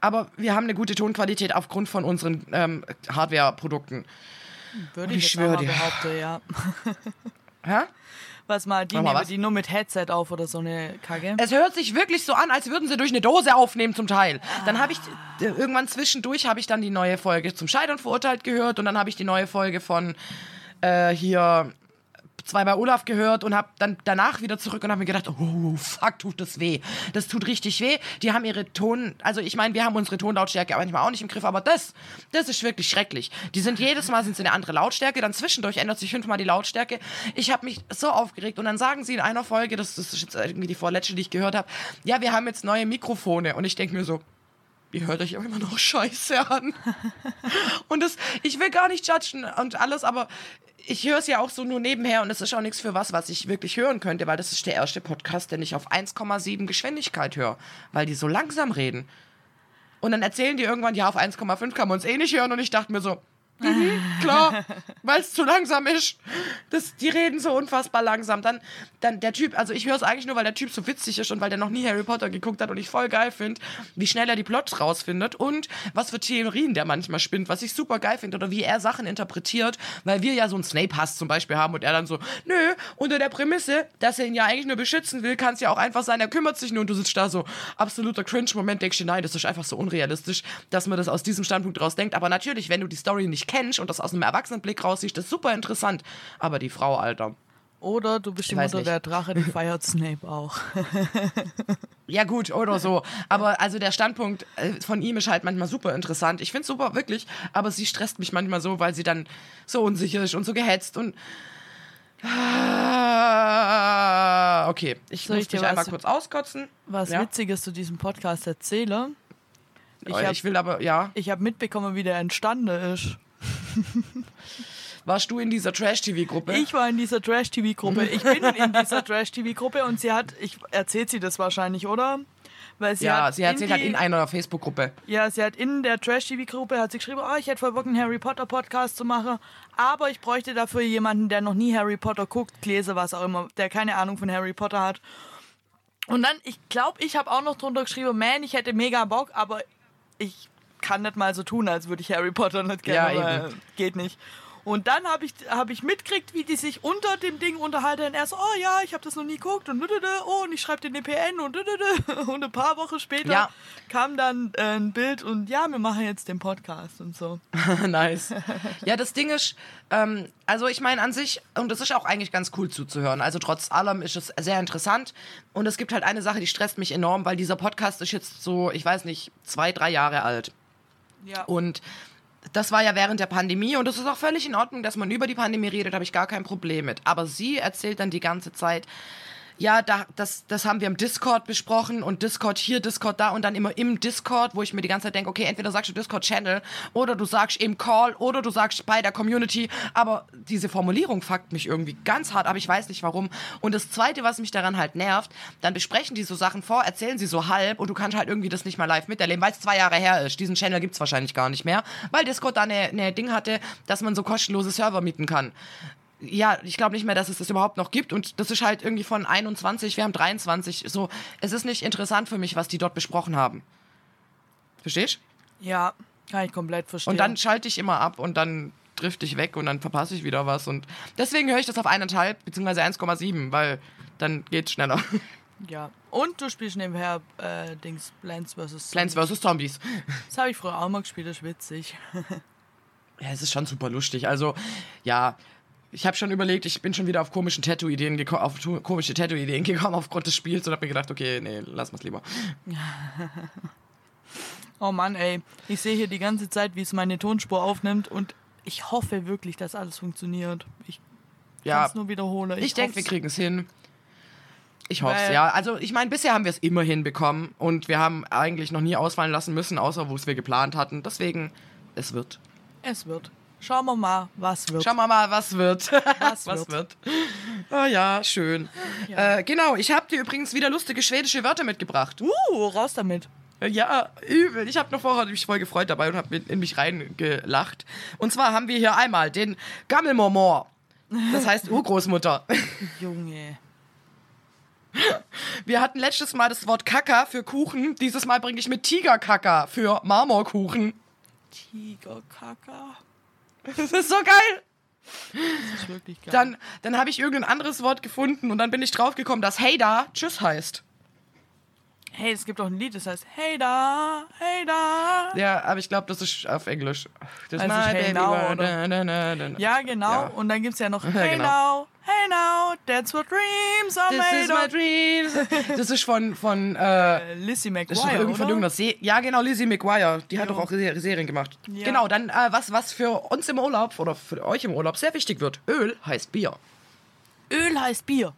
[SPEAKER 3] Aber wir haben eine gute Tonqualität aufgrund von unseren ähm, Hardware-Produkten.
[SPEAKER 1] Würde
[SPEAKER 3] Ich
[SPEAKER 1] ich, jetzt
[SPEAKER 3] schwör
[SPEAKER 1] auch mal
[SPEAKER 3] dir.
[SPEAKER 1] behaupten, ja.
[SPEAKER 3] Hä?
[SPEAKER 1] Was mal, die
[SPEAKER 3] mal
[SPEAKER 1] nehmen die nur mit Headset auf oder so eine Kacke.
[SPEAKER 3] Es hört sich wirklich so an, als würden sie durch eine Dose aufnehmen zum Teil. Dann habe ich irgendwann zwischendurch habe ich dann die neue Folge zum Scheitern verurteilt gehört und dann habe ich die neue Folge von äh, hier zwei bei Olaf gehört und habe dann danach wieder zurück und habe mir gedacht, oh fuck, tut das weh. Das tut richtig weh. Die haben ihre Ton, also ich meine, wir haben unsere Tonlautstärke manchmal auch nicht im Griff, aber das, das ist wirklich schrecklich. Die sind jedes Mal sind sie eine andere Lautstärke, dann zwischendurch ändert sich fünfmal die Lautstärke. Ich habe mich so aufgeregt und dann sagen sie in einer Folge, das, das ist jetzt irgendwie die vorletzte, die ich gehört habe, ja, wir haben jetzt neue Mikrofone und ich denke mir so, ihr hört euch immer noch scheiße an. und das, ich will gar nicht judgen und alles, aber ich höre es ja auch so nur nebenher und es ist auch nichts für was, was ich wirklich hören könnte, weil das ist der erste Podcast, den ich auf 1,7 Geschwindigkeit höre, weil die so langsam reden. Und dann erzählen die irgendwann, ja, auf 1,5 kann man uns eh nicht hören und ich dachte mir so, Mhm, klar, weil es zu langsam ist. Das, die reden so unfassbar langsam. Dann, dann der Typ, also ich höre es eigentlich nur, weil der Typ so witzig ist und weil der noch nie Harry Potter geguckt hat und ich voll geil finde, wie schnell er die Plots rausfindet und was für Theorien der manchmal spinnt, was ich super geil finde oder wie er Sachen interpretiert, weil wir ja so einen Snape-Hass zum Beispiel haben und er dann so, nö, unter der Prämisse, dass er ihn ja eigentlich nur beschützen will, kann es ja auch einfach sein, er kümmert sich nur und du sitzt da so, absoluter Cringe-Moment, denkst du, nein, das ist einfach so unrealistisch, dass man das aus diesem Standpunkt raus denkt. Aber natürlich, wenn du die Story nicht kennst und das aus einem Erwachsenenblick raus siehst, das ist super interessant. Aber die Frau, Alter.
[SPEAKER 1] Oder du bist die Mutter
[SPEAKER 3] nicht.
[SPEAKER 1] der Drache, die feiert Snape auch.
[SPEAKER 3] Ja, gut, oder so. Aber also der Standpunkt äh, von ihm ist halt manchmal super interessant. Ich finde super, wirklich. Aber sie stresst mich manchmal so, weil sie dann so unsicher ist und so gehetzt und. Ah, Okay, ich
[SPEAKER 1] Soll
[SPEAKER 3] muss
[SPEAKER 1] ich
[SPEAKER 3] mich einmal kurz auskotzen.
[SPEAKER 1] Was
[SPEAKER 3] Ja.
[SPEAKER 1] Witziges zu diesem Podcast erzähle. Ich
[SPEAKER 3] Ich,
[SPEAKER 1] hab-
[SPEAKER 3] ich will aber, ja.
[SPEAKER 1] Ich habe mitbekommen, wie der entstanden ist.
[SPEAKER 3] Warst du in dieser Trash-TV-Gruppe?
[SPEAKER 1] Ich war in dieser Trash-TV-Gruppe. Ich bin in dieser Trash-TV-Gruppe und sie hat, ich erzählt sie das wahrscheinlich, oder? Weil sie
[SPEAKER 3] ja,
[SPEAKER 1] hat
[SPEAKER 3] sie erzählt
[SPEAKER 1] in
[SPEAKER 3] halt
[SPEAKER 1] die-
[SPEAKER 3] in einer Facebook-Gruppe.
[SPEAKER 1] Ja, sie hat in der Trash-TV-Gruppe hat sie geschrieben, oh, ich hätte voll Bock, einen Harry Potter-Podcast zu machen, aber ich bräuchte dafür jemanden, der noch nie Harry Potter guckt, Gläser, was auch immer, der keine Ahnung von Harry Potter hat. Und dann, ich glaube, ich habe auch noch drunter geschrieben, man, ich hätte mega Bock, aber ich kann nicht mal so tun, als würde ich Harry Potter nicht
[SPEAKER 3] Ja,
[SPEAKER 1] kennen, weil
[SPEAKER 3] eben.
[SPEAKER 1] geht nicht. Und dann habe ich, hab ich mitgekriegt, wie die sich unter dem Ding unterhalten. Und er so, oh ja, ich habe das noch nie geguckt. Und oh, und ich schreibe den PN und. Und ein paar Wochen später
[SPEAKER 3] Ja.
[SPEAKER 1] kam dann äh, ein Bild und ja, wir machen jetzt den Podcast und so.
[SPEAKER 3] nice. Ja, das Ding ist, ähm, also ich meine an sich, und das ist auch eigentlich ganz cool zuzuhören. Also trotz allem ist es sehr interessant. Und es gibt halt eine Sache, die stresst mich enorm, weil dieser Podcast ist jetzt so, ich weiß nicht, zwei, drei Jahre alt.
[SPEAKER 1] Ja.
[SPEAKER 3] Und das war ja während der Pandemie und es ist auch völlig in Ordnung, dass man über die Pandemie redet, habe ich gar kein Problem mit. Aber sie erzählt dann die ganze Zeit, ja, da, das, das haben wir im Discord besprochen und Discord hier, Discord da und dann immer im Discord, wo ich mir die ganze Zeit denke, okay, entweder sagst du Discord-Channel oder du sagst im Call oder du sagst bei der Community, aber diese Formulierung fuckt mich irgendwie ganz hart, aber ich weiß nicht warum. Und das Zweite, was mich daran halt nervt, dann besprechen die so Sachen vor, erzählen sie so halb und du kannst halt irgendwie das nicht mal live miterleben, weil es zwei Jahre her ist. Diesen Channel gibt's wahrscheinlich gar nicht mehr, weil Discord da eine, eine Ding hatte, dass man so kostenlose Server mieten kann ja, ich glaube nicht mehr, dass es das überhaupt noch gibt. Und das ist halt irgendwie von 21, wir haben 23. So, es ist nicht interessant für mich, was die dort besprochen haben. Verstehst?
[SPEAKER 1] Ja, kann ich komplett verstehen.
[SPEAKER 3] Und dann schalte ich immer ab und dann drifte ich weg und dann verpasse ich wieder was. Und deswegen höre ich das auf eineinhalb beziehungsweise 1,7, weil dann geht's schneller.
[SPEAKER 1] ja. Und du spielst nebenher äh, Dings Plants vs.
[SPEAKER 3] Plants vs. Zombies.
[SPEAKER 1] Das habe ich früher auch mal gespielt, das ist witzig.
[SPEAKER 3] Ja, es ist schon super lustig. Also, ja, ich habe schon überlegt, ich bin schon wieder auf komischen Tattoo-Ideen geko- auf komische Tattoo-Ideen gekommen aufgrund des Spiels und habe mir gedacht, okay, nee, lass mal's lieber.
[SPEAKER 1] Oh Mann, ey. Ich sehe hier die ganze Zeit, wie es meine Tonspur aufnimmt und ich hoffe wirklich, dass alles funktioniert. Ich kann
[SPEAKER 3] Ja,
[SPEAKER 1] es nur wiederholen.
[SPEAKER 3] ich denke, wir kriegen es hin. Ich hoffe es, ja. Also ich meine, bisher haben wir es immer hinbekommen und wir haben eigentlich noch nie ausfallen lassen müssen, außer wo es wir geplant hatten. Deswegen, es wird.
[SPEAKER 1] Es wird. Schauen wir mal, was wird.
[SPEAKER 3] Schauen wir mal, was wird.
[SPEAKER 1] Was
[SPEAKER 3] was
[SPEAKER 1] wird.
[SPEAKER 3] wird. Oh ja, schön.
[SPEAKER 1] Ja.
[SPEAKER 3] Äh, genau, ich habe dir übrigens wieder lustige schwedische Wörter mitgebracht.
[SPEAKER 1] Uh, raus damit.
[SPEAKER 3] Ja, übel. Ich habe noch vorher mich voll gefreut dabei und habe in mich reingelacht. Und zwar haben wir hier einmal den Gammelmormor. Das heißt Urgroßmutter.
[SPEAKER 1] Junge.
[SPEAKER 3] Wir hatten letztes Mal das Wort Kaka für Kuchen. Dieses Mal bringe ich mit Tigerkaka für Marmorkuchen.
[SPEAKER 1] Tigerkaka.
[SPEAKER 3] Das ist so geil.
[SPEAKER 1] Das ist wirklich geil.
[SPEAKER 3] Dann, dann habe ich irgendein anderes Wort gefunden und dann bin ich draufgekommen, dass Hey da Tschüss heißt.
[SPEAKER 1] Hey, es gibt auch ein Lied, das heißt Hey da, hey da.
[SPEAKER 3] Ja, aber ich glaube, das ist auf Englisch. Das
[SPEAKER 1] Also
[SPEAKER 3] my
[SPEAKER 1] Hey Now, oder?
[SPEAKER 3] na, na.
[SPEAKER 1] Ja, genau.
[SPEAKER 3] Ja.
[SPEAKER 1] Und dann gibt es ja noch Hey
[SPEAKER 3] genau.
[SPEAKER 1] now, hey now, that's what dreams are
[SPEAKER 3] This is
[SPEAKER 1] made
[SPEAKER 3] my
[SPEAKER 1] of.
[SPEAKER 3] dreams. Das ist von, von, äh,
[SPEAKER 1] Äh, Lizzie
[SPEAKER 3] das ist
[SPEAKER 1] McGuire,
[SPEAKER 3] irgend von irgendeiner Se Ja, genau, Lizzie McGuire. Die hat
[SPEAKER 1] Ja.
[SPEAKER 3] doch auch Se- Serien gemacht.
[SPEAKER 1] Ja.
[SPEAKER 3] Genau, dann, äh, was, was für uns im Urlaub oder für euch im Urlaub sehr wichtig wird. Öl heißt Bier.
[SPEAKER 1] Öl heißt Bier.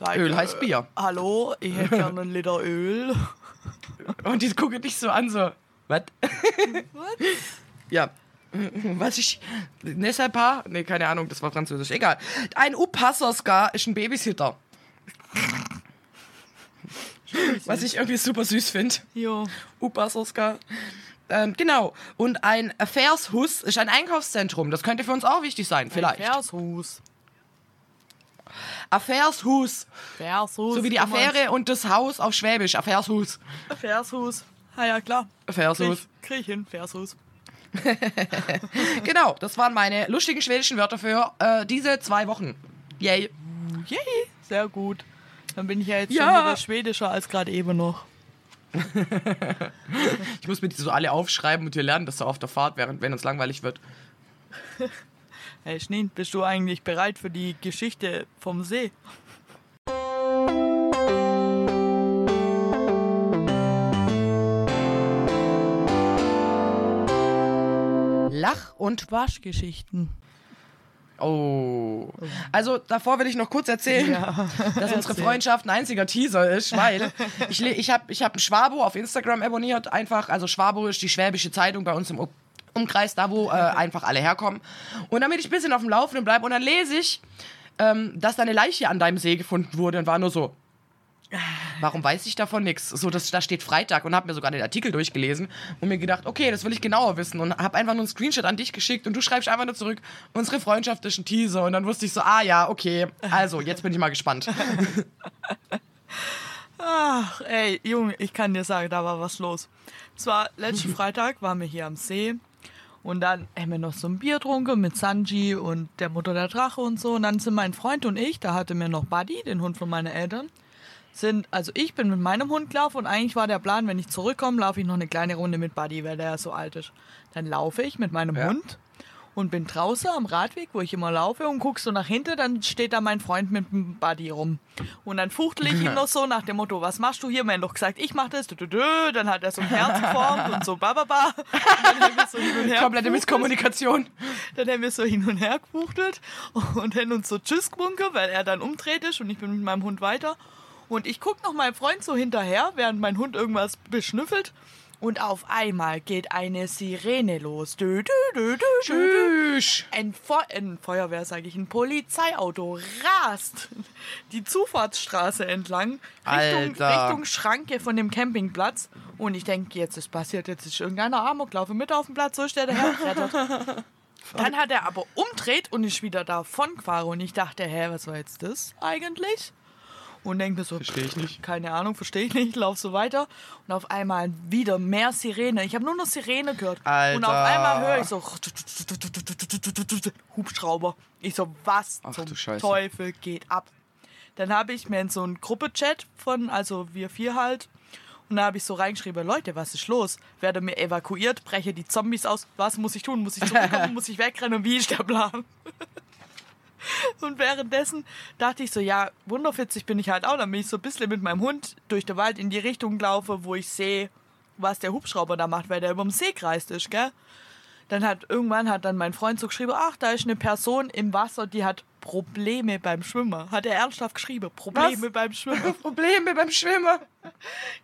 [SPEAKER 1] Ich,
[SPEAKER 3] Öl
[SPEAKER 1] äh,
[SPEAKER 3] heißt Bier.
[SPEAKER 1] Hallo, ich hätte gerne einen Liter Öl.
[SPEAKER 3] Und die gucken dich so an, so, was? ja. Was ich. Ne sais pas? Nee, keine Ahnung, das war französisch. Egal. Ein Upasserska ist ein Babysitter. Was ich irgendwie super süß finde.
[SPEAKER 1] Jo.
[SPEAKER 3] Upasserska. Ähm, genau. Und ein Vershus ist ein Einkaufszentrum. Das könnte für uns auch wichtig sein, vielleicht.
[SPEAKER 1] Vershus.
[SPEAKER 3] Affärshus.
[SPEAKER 1] Vershus.
[SPEAKER 3] So wie die Affäre und das Haus auf Schwäbisch. Affärshus.
[SPEAKER 1] Vershus. Ah ja, klar.
[SPEAKER 3] Vershus.
[SPEAKER 1] Krieg, krieg ich hin, Vershus.
[SPEAKER 3] Genau, das waren meine lustigen schwedischen Wörter für äh, diese zwei Wochen. Yay.
[SPEAKER 1] Yay, sehr gut. Dann bin ich ja jetzt
[SPEAKER 3] Ja.
[SPEAKER 1] schon wieder schwedischer als gerade eben noch.
[SPEAKER 3] Ich muss mir die so alle aufschreiben und wir lernen das so auf der Fahrt, während wenn uns langweilig wird.
[SPEAKER 1] Hey Schneen, bist du eigentlich bereit für die Geschichte vom See?
[SPEAKER 2] Lach- und
[SPEAKER 1] Waschgeschichten.
[SPEAKER 3] Oh. Also davor will ich noch kurz erzählen, dass unsere. Freundschaft ein einziger Teaser ist, weil ich, ich habe ich hab einen Schwabo auf Instagram abonniert, einfach, also Schwabo ist die schwäbische Zeitung bei uns im U- Umkreis, da wo äh, einfach alle herkommen. Und damit ich ein bisschen auf dem Laufenden bleibe und dann lese ich, ähm, dass da eine Leiche an deinem See gefunden wurde und war nur so, warum weiß ich davon nichts? So, das, da steht Freitag und habe mir sogar den Artikel durchgelesen und mir gedacht, okay, das will ich genauer wissen und habe einfach nur einen Screenshot an dich geschickt und du schreibst einfach nur zurück, unsere Freundschaft ist ein Teaser und dann wusste ich so, ah ja, okay, also jetzt bin ich mal gespannt.
[SPEAKER 1] Ach, ey, Junge, ich kann dir sagen, da war was los. Es war letzten Freitag, waren wir hier am See und dann haben wir noch so ein Bier getrunken mit Sanji und der Mutter der Drache und so. Und dann sind mein Freund und ich, da hatte mir noch Buddy, den Hund von meinen Eltern, sind, also ich bin mit meinem Hund gelaufen und eigentlich war der Plan, wenn ich zurückkomme, laufe ich noch eine kleine Runde mit Buddy, weil der ja so alt ist. Dann laufe ich mit meinem
[SPEAKER 3] Ja.
[SPEAKER 1] Hund und bin draußen am Radweg, wo ich immer laufe und guckst so nach hinten, dann steht da mein Freund mit dem Buddy rum. Und dann fuchtel ich ihm noch so nach dem Motto, was machst du hier? Mir doch gesagt, ich mach das. Dü, dü, dü. Dann hat er so ein Herz geformt und so bababa. So
[SPEAKER 3] Komplette. Misskommunikation.
[SPEAKER 1] Dann haben wir so hin und her gefuchtelt und haben uns so Tschüss gewunken, weil er dann umdreht ist und ich bin mit meinem Hund weiter. Und ich guck noch meinem Freund so hinterher, während mein Hund irgendwas beschnüffelt. Und auf einmal geht eine Sirene los. Dü, dü, dü.
[SPEAKER 3] Tschüss.
[SPEAKER 1] Ein, Fe ein Feuerwehr, sage ich, ein Polizeiauto rast die Zufahrtsstraße entlang Richtung,
[SPEAKER 3] Alter.
[SPEAKER 1] Richtung Schranke von dem Campingplatz. Und ich denke, jetzt ist passiert, jetzt ist irgendeiner Amoklauf mit auf dem Platz, so ist der dahergerettet. Dann hat er aber umdreht und ist wieder davon gefahren. Und ich dachte, hä, was war jetzt das eigentlich? Und denke mir so,
[SPEAKER 3] Versteh ich nicht.
[SPEAKER 1] keine Ahnung, verstehe ich nicht, lauf so weiter. Und auf einmal wieder mehr Sirene. Ich habe nur noch Sirene gehört. Und auf
[SPEAKER 3] Alter.
[SPEAKER 1] einmal höre ich so Hubschrauber. Ich so, was
[SPEAKER 3] Ach
[SPEAKER 1] zum. Teufel geht ab? Dann habe ich mir in so einen Gruppe-Chat von, also wir vier halt, und da habe ich so reingeschrieben, Leute, was ist los? Werde mir evakuiert, breche die Zombies aus. Was muss ich tun? Muss ich zurückkommen? muss ich wegrennen? Und wie ist der Plan? Und währenddessen dachte ich so, ja, wunderfitzig bin ich halt auch. Dann bin ich so ein bisschen mit meinem Hund durch den Wald in die Richtung gelaufen, wo ich sehe, was der Hubschrauber da macht, weil der über dem See kreist ist, gell? Dann hat irgendwann hat dann mein Freund so geschrieben, ach, da ist eine Person im Wasser, die hat Probleme beim Schwimmen. Hat er ernsthaft geschrieben, Probleme
[SPEAKER 3] Was?
[SPEAKER 1] beim Schwimmen.
[SPEAKER 3] Probleme beim Schwimmen.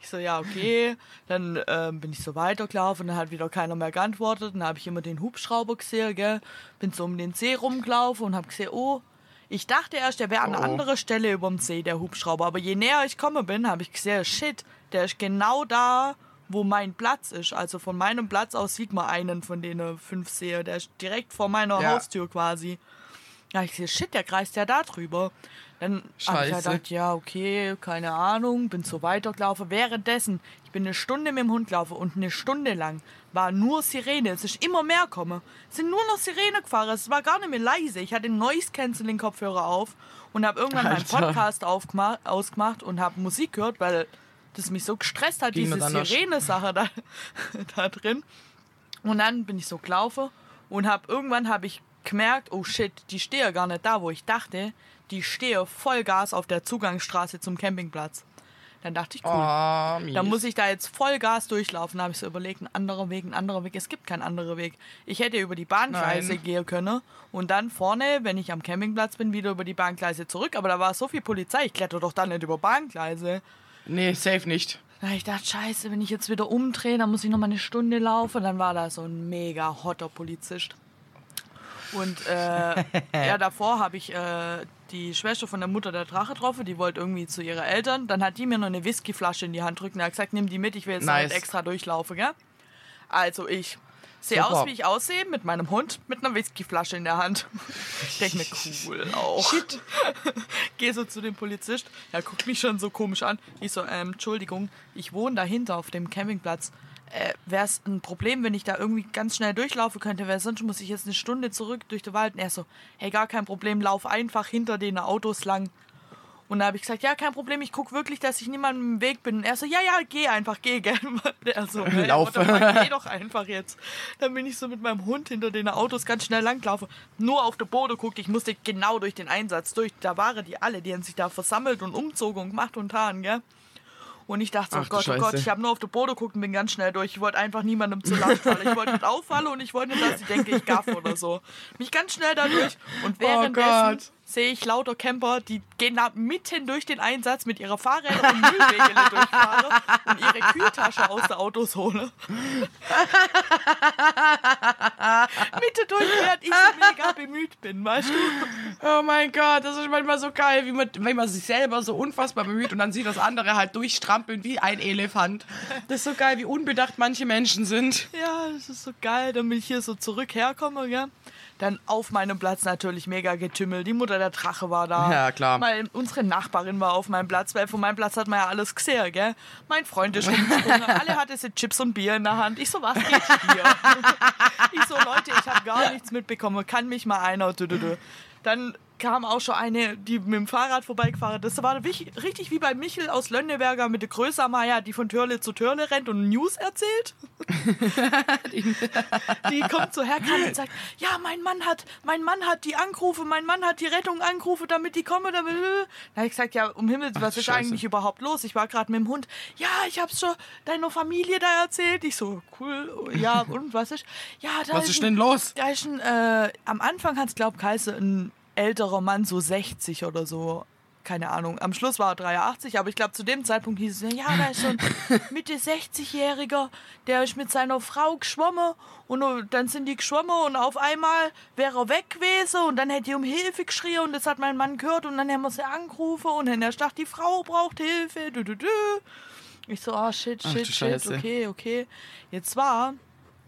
[SPEAKER 1] Ich so, ja, okay. Dann ähm, bin ich so weitergelaufen, dann hat wieder keiner mehr geantwortet. Dann habe ich immer den Hubschrauber gesehen, gell? Bin so um den See rumgelaufen und habe gesehen, oh, ich dachte erst, der wäre an einer
[SPEAKER 3] Oh.
[SPEAKER 1] anderen Stelle über dem See, der Hubschrauber. Aber je näher ich komme bin, habe ich gesehen, shit, der ist genau da, wo mein Platz ist. Also von meinem Platz aus sieht man einen von den fünf Seen. Der ist direkt vor meiner
[SPEAKER 3] Ja.
[SPEAKER 1] Haustür quasi. Ja, ich sehe, shit, der kreist ja da drüber. Dann habe ich
[SPEAKER 3] Scheiße.
[SPEAKER 1] gedacht, ja, okay, keine Ahnung, bin so weitergelaufen. Währenddessen, ich bin eine Stunde mit dem Hund gelaufen und eine Stunde lang war nur Sirene. Es ist immer mehr gekommen. Es sind nur noch Sirene gefahren. Es war gar nicht mehr leise. Ich hatte Noise Cancelling Kopfhörer auf und habe irgendwann meinen
[SPEAKER 3] Alter.
[SPEAKER 1] Podcast aufgema- ausgemacht und habe Musik gehört, weil das mich so gestresst hat,
[SPEAKER 3] Ging
[SPEAKER 1] diese. Sirene-Sache da, da drin. Und dann bin ich so gelaufen und habe irgendwann habe ich gemerkt, oh shit, die stehe gar nicht da, wo ich dachte. Die stehe Vollgas auf der Zugangsstraße zum Campingplatz. Dann dachte ich, cool.
[SPEAKER 3] Oh.
[SPEAKER 1] Dann muss ich da jetzt Vollgas durchlaufen. Da habe ich so überlegt, ein anderer Weg, ein anderer Weg. Es gibt keinen anderen Weg. Ich hätte über die Bahngleise
[SPEAKER 3] Nein.
[SPEAKER 1] gehen können und dann vorne, wenn ich am Campingplatz bin, wieder über die Bahngleise zurück. Aber da war so viel Polizei. Ich kletter doch dann nicht über Bahngleise.
[SPEAKER 3] Nee, safe nicht.
[SPEAKER 1] Hab ich dachte, scheiße, wenn ich jetzt wieder umdrehe, dann muss ich noch mal eine Stunde laufen. Dann war da so ein mega hotter Polizist. Und äh, ja, davor habe ich äh, die Schwester von der Mutter der Drache getroffen. Die wollte irgendwie zu ihren Eltern. Dann hat die mir noch eine Whiskyflasche in die Hand drücken. Er hat gesagt, nimm die mit, ich will jetzt
[SPEAKER 3] Nice.
[SPEAKER 1] extra durchlaufen, gell? Also ich sehe
[SPEAKER 3] Super.
[SPEAKER 1] aus, wie ich aussehe, mit meinem Hund, mit einer Whiskyflasche in der Hand. Ich denke mir, cool auch.
[SPEAKER 3] Shit.
[SPEAKER 1] Gehe so zu dem Polizist. Er guckt mich schon so komisch an. Ich so, ähm, Entschuldigung, ich wohne dahinter auf dem Campingplatz. Äh, Wäre es ein Problem, wenn ich da irgendwie ganz schnell durchlaufen könnte? Weil sonst muss ich jetzt eine Stunde zurück durch den Wald. Und er so, hey, gar kein Problem, lauf einfach hinter den Autos lang. Und da habe ich gesagt, ja, kein Problem, ich gucke wirklich, dass ich niemandem im Weg bin. Und er so, ja, ja, geh einfach, geh, gell. So, hey,
[SPEAKER 3] Lauf.
[SPEAKER 1] fuck, geh doch einfach jetzt. Dann bin ich so mit meinem Hund hinter den Autos ganz schnell langgelaufen. Nur auf der Boden guckt, ich musste genau durch den Einsatz durch. Da waren die alle, die haben sich da versammelt und umzogen und gemacht und getan, gell. Und ich dachte so,
[SPEAKER 3] Ach
[SPEAKER 1] Gott, oh Gott, ich habe nur auf der Boden geguckt und bin ganz schnell durch. Ich wollte einfach niemandem zu Last fallen. Ich wollte nicht auffallen und ich wollte nicht, dass sie denke, ich gaff oder so. Mich ganz schnell da durch. Und währenddessen
[SPEAKER 3] Oh Gott.
[SPEAKER 1] Sehe ich lauter Camper, die gehen da mitten durch den Einsatz mit ihrer Fahrräder und Müllwege durchfahren und ihre Kühltasche aus der Autos holen. Mitte durch, während ich so mega bemüht bin, weißt du?
[SPEAKER 3] Oh mein Gott, das ist manchmal so geil, wie man, wenn man sich selber so unfassbar bemüht und dann sieht das andere halt durchstrampeln wie ein Elefant. Das ist so geil, wie unbedacht manche Menschen sind.
[SPEAKER 1] Ja, das ist so geil, bin ich hier so zurück herkomme, gell? Dann auf meinem Platz natürlich mega getümmelt. Die Mutter der Drache war da.
[SPEAKER 3] Ja, klar.
[SPEAKER 1] Weil unsere Nachbarin war auf meinem Platz, weil von meinem Platz hat man ja alles gesehen, gell? Mein Freund ist rumgesprungen, alle hatten sie Chips und Bier in der Hand. Ich so, was geht hier? ich so, Leute, ich habe gar nichts mitbekommen. Kann mich mal einer. Dann kam auch schon eine, die mit dem Fahrrad vorbeigefahren ist. Das war richtig wie bei Michel aus Lönneberger mit der Größermeier, die von Törle zu Törle rennt und News erzählt. die kommt so herkam und sagt, ja, mein Mann hat, mein Mann hat die angerufen, mein Mann hat die Rettung angerufen, damit die kommen, damit. Da habe ich gesagt, ja, um Himmels, was ist
[SPEAKER 3] Scheiße.
[SPEAKER 1] eigentlich überhaupt los? Ich war gerade mit dem Hund. Ja, ich hab's schon deiner Familie da erzählt. Ich so, cool, ja, und was ist? Ja, da
[SPEAKER 3] Was
[SPEAKER 1] ist
[SPEAKER 3] ist
[SPEAKER 1] ein,
[SPEAKER 3] denn los?
[SPEAKER 1] da ist ein, äh, am Anfang hat es, glaub Kaiser, ein älterer Mann, so 60 oder so. Keine Ahnung. Am Schluss war er 83, aber ich glaube, zu dem Zeitpunkt hieß es, ja, da ist so ein Mitte 60-Jähriger, der ist mit seiner Frau geschwommen und dann sind die geschwommen und auf einmal wäre er weg gewesen und dann hätte die um Hilfe geschrien und das hat mein Mann gehört und dann haben wir sie angerufen und dann erst dachte, die Frau braucht Hilfe. Du, du, du. Ich so, ah, shit,
[SPEAKER 3] Ach,
[SPEAKER 1] shit,
[SPEAKER 3] du
[SPEAKER 1] shit,
[SPEAKER 3] Scheiße.
[SPEAKER 1] okay, okay. Jetzt war,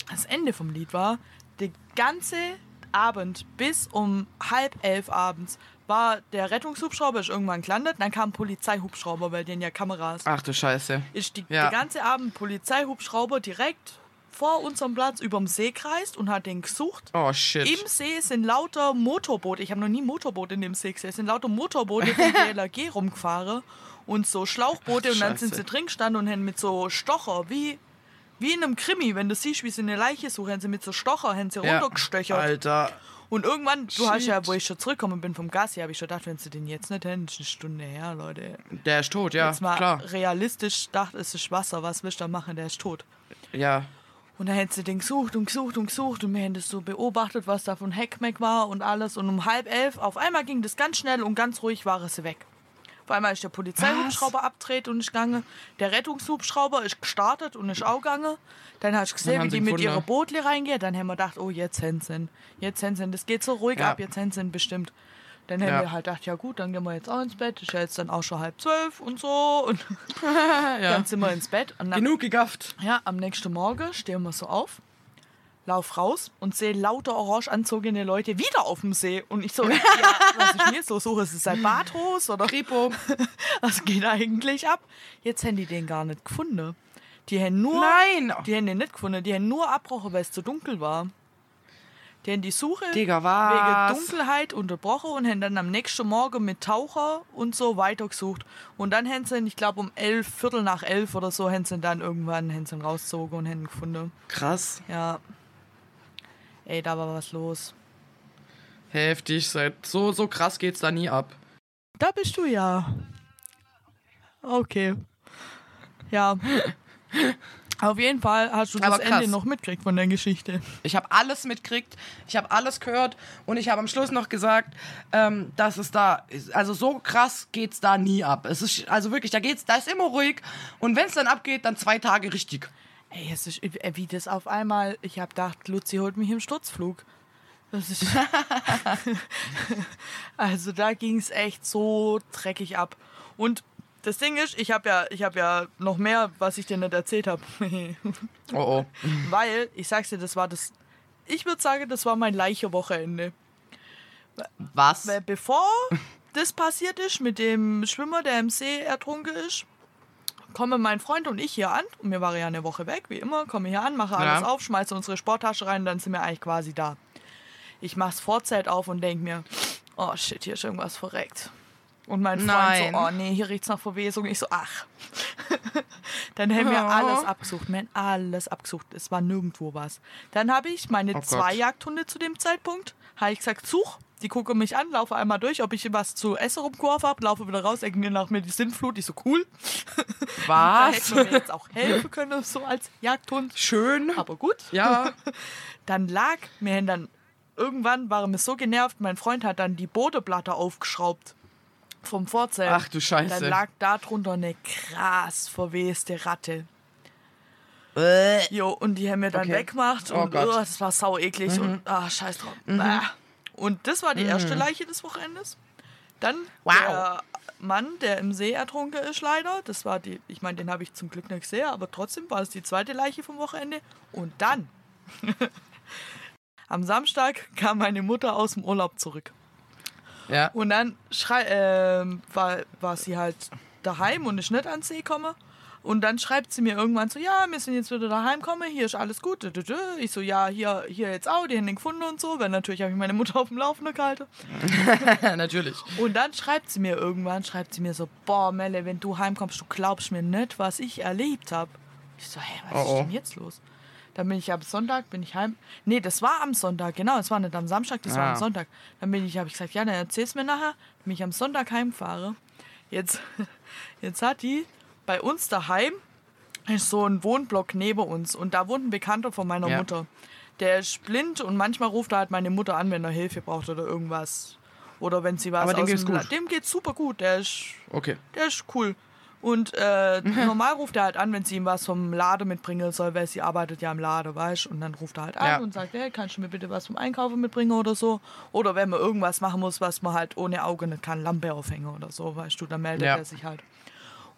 [SPEAKER 1] das Ende vom Lied war, der ganze Abend bis um halb elf abends war der Rettungshubschrauber ist irgendwann gelandet, dann kam ein Polizeihubschrauber, weil den ja Kameras.
[SPEAKER 3] Ach du Scheiße.
[SPEAKER 1] Ist die,
[SPEAKER 3] Ja.
[SPEAKER 1] der ganze Abend Polizeihubschrauber direkt vor unserem Platz überm See kreist und hat den gesucht.
[SPEAKER 3] Oh shit.
[SPEAKER 1] Im See sind lauter Motorboote. Ich habe noch nie Motorboot in dem See gesehen. Es sind lauter Motorboote von DLRG rumgefahren und so Schlauchboote.
[SPEAKER 3] Ach,
[SPEAKER 1] und dann sind sie drin gestanden und haben mit so Stocher, wie, wie in einem Krimi, wenn du siehst, wie sie eine Leiche suchen, haben sie mit so Stocher haben sie
[SPEAKER 3] Ja.
[SPEAKER 1] runtergestöchert.
[SPEAKER 3] Alter.
[SPEAKER 1] Und irgendwann, du hast ja,
[SPEAKER 3] Shit.
[SPEAKER 1] wo ich schon zurückgekommen bin vom Gassi, habe ich schon gedacht, wenn sie den jetzt nicht hätten, ist eine Stunde her, Leute.
[SPEAKER 3] Der ist tot, ja,
[SPEAKER 1] Jetzt mal
[SPEAKER 3] klar.
[SPEAKER 1] realistisch dachte, es ist Wasser, was willst du da machen, der ist tot.
[SPEAKER 3] Ja.
[SPEAKER 1] Und dann hätte sie den gesucht und gesucht und gesucht und wir hätten das so beobachtet, was da von Heckmeck war und alles. Und um halb elf, auf einmal ging das ganz schnell und ganz ruhig war sie weg. Auf einmal ist der Polizeihubschrauber abgedreht und ist gegangen. Der Rettungshubschrauber ist gestartet und ist auch gegangen. Dann du
[SPEAKER 3] Dann
[SPEAKER 1] gesehen, wie die mit
[SPEAKER 3] gefunden.
[SPEAKER 1] ihrer Bootle reingehen. Dann haben wir gedacht, oh, jetzt ihn. Jetzt ihn. Das geht so ruhig
[SPEAKER 3] Ja.
[SPEAKER 1] ab, jetzt ihn bestimmt. Dann haben
[SPEAKER 3] Ja.
[SPEAKER 1] wir halt gedacht, ja gut, dann gehen wir jetzt auch ins Bett. Ist ja jetzt dann auch schon halb zwölf und so. Und
[SPEAKER 3] ja.
[SPEAKER 1] dann sind wir ins Bett.
[SPEAKER 3] Genug gegafft.
[SPEAKER 1] ja, am nächsten Morgen stehen wir so auf, lauf raus und sehe lauter orange anzogene Leute wieder auf dem See. Und ich so, ja, was denn jetzt los? Suche, ist es ein Badhos oder
[SPEAKER 3] Kripo.
[SPEAKER 1] was geht eigentlich ab? Jetzt haben die den gar nicht gefunden. Die haben nur,
[SPEAKER 3] Nein.
[SPEAKER 1] die haben den nicht gefunden, die haben nur abgebrochen, weil es zu dunkel war. Die haben die Suche
[SPEAKER 3] Digga,
[SPEAKER 1] wegen? Dunkelheit unterbrochen und haben dann am nächsten Morgen mit Taucher und so weitergesucht. Und dann haben sie, ich glaube um elf, Viertel nach elf oder so, haben sie dann irgendwann haben sie ihn rausgezogen und haben gefunden.
[SPEAKER 3] Krass.
[SPEAKER 1] Ja. Ey, da war was los.
[SPEAKER 3] Heftig. Seit so, so krass geht's da nie ab.
[SPEAKER 1] Da bist du ja. Okay. Ja. Auf jeden Fall hast du das. Ende noch mitgekriegt von der Geschichte.
[SPEAKER 3] Ich habe alles mitkriegt, ich habe alles gehört und ich habe am Schluss noch gesagt, ähm, dass es da, also so krass geht's da nie ab. Es ist, also wirklich, da geht's, da ist immer ruhig und wenn es dann abgeht, dann zwei Tage richtig.
[SPEAKER 1] Ey, es ist äh, wie das auf einmal. Ich hab gedacht, Luzi holt mich im Sturzflug. Das ist also da ging es echt so dreckig ab. Und das Ding ist, ich habe ja, ich habe ja noch mehr, was ich dir nicht erzählt habe.
[SPEAKER 3] Oh oh.
[SPEAKER 1] Weil, ich sag's dir, das war das. Ich würde sagen, das war mein Leiche-Wochenende.
[SPEAKER 3] Was?
[SPEAKER 1] Weil bevor das passiert ist mit dem Schwimmer, der im See ertrunken ist, kommen mein Freund und ich hier an. Und wir waren ja eine Woche weg, wie immer. Komme hier an, mache alles
[SPEAKER 3] Ja.
[SPEAKER 1] auf, schmeiße unsere Sporttasche rein, dann sind wir eigentlich quasi da. Ich mach's Vorzelt auf und denk mir, oh shit, hier ist irgendwas verreckt. Und mein Freund
[SPEAKER 3] Nein.
[SPEAKER 1] so, oh nee, hier riecht's nach Verwesung. Ich so, ach. dann haben wir
[SPEAKER 3] Oh.
[SPEAKER 1] alles abgesucht. Wir haben alles abgesucht. Es war nirgendwo was. Dann habe ich meine
[SPEAKER 3] Gott.
[SPEAKER 1] zwei Jagdhunde zu dem Zeitpunkt, habe ich gesagt, such. Die gucken mich an, laufe einmal durch, ob ich was zu essen rumgeworfen habe, laufe wieder raus, denken mir nach mir die Sinnflut. Ich so, cool. Da
[SPEAKER 3] Was?
[SPEAKER 1] hätte man mir jetzt auch helfen können, so als Jagdhund.
[SPEAKER 3] Schön.
[SPEAKER 1] Aber gut.
[SPEAKER 3] Ja.
[SPEAKER 1] Dann lag mir dann, irgendwann waren wir so genervt, mein Freund hat dann die Bodeplatte aufgeschraubt vom Vorzelt.
[SPEAKER 3] Ach du Scheiße.
[SPEAKER 1] Dann lag da drunter eine krass verweste Ratte. Jo, und die haben wir dann
[SPEAKER 3] Okay.
[SPEAKER 1] weggemacht
[SPEAKER 3] Oh
[SPEAKER 1] und
[SPEAKER 3] Gott.
[SPEAKER 1] oh, das war sau eklig und ah, scheiß drauf. Bah. Und das war die erste Leiche des Wochenendes. Dann
[SPEAKER 3] Wow.
[SPEAKER 1] der Mann, der im See ertrunken ist, leider. Das war die, ich meine, den habe ich zum Glück nicht gesehen, aber trotzdem war es die zweite Leiche vom Wochenende. Und dann, am Samstag kam meine Mutter aus dem Urlaub zurück.
[SPEAKER 3] Ja.
[SPEAKER 1] Und dann schrei ähm, war, war sie halt daheim und ist nicht ans See gekommen. Und dann schreibt sie mir irgendwann so, ja, wir sind jetzt wieder daheim gekommen, hier ist alles gut. Ich so, ja, hier, hier jetzt auch, die haben den gefunden und so. Weil natürlich habe ich meine Mutter auf dem Laufenden gehalten.
[SPEAKER 3] Natürlich.
[SPEAKER 1] Und dann schreibt sie mir irgendwann, schreibt sie mir so, boah, Melle, wenn du heimkommst, du glaubst mir nicht, was ich erlebt habe. Ich so, hä, was
[SPEAKER 3] Oh, oh.
[SPEAKER 1] ist denn jetzt los? Dann bin ich am Sonntag, bin ich heim. Nee, das war am Sonntag, genau. Es war nicht am Samstag, das war
[SPEAKER 3] Ah.
[SPEAKER 1] am Sonntag. Dann bin ich, habe ich gesagt, ja, dann erzähl's mir nachher. Bin ich am Sonntag heimfahre. Jetzt, jetzt hat die bei uns daheim ist so ein Wohnblock neben uns und da wohnt ein Bekannter von meiner
[SPEAKER 3] Ja.
[SPEAKER 1] Mutter. Der ist blind und manchmal ruft er halt meine Mutter an, wenn er Hilfe braucht oder irgendwas. Oder wenn sie was
[SPEAKER 3] Aber dem
[SPEAKER 1] aus
[SPEAKER 3] geht's
[SPEAKER 1] dem
[SPEAKER 3] gut.
[SPEAKER 1] Dem geht's super gut. Der ist,
[SPEAKER 3] Okay.
[SPEAKER 1] der ist cool. Und äh, normal ruft er halt an, wenn sie ihm was vom Lade mitbringen soll, weil sie arbeitet ja im Lade, weißt du? Und dann ruft er halt an
[SPEAKER 3] Ja.
[SPEAKER 1] und sagt, hey, kannst du mir bitte was vom Einkaufen mitbringen oder so? Oder wenn man irgendwas machen muss, was man halt ohne Auge nicht kann, Lampe aufhängen oder so, weißt du, dann meldet
[SPEAKER 3] Ja.
[SPEAKER 1] er sich halt.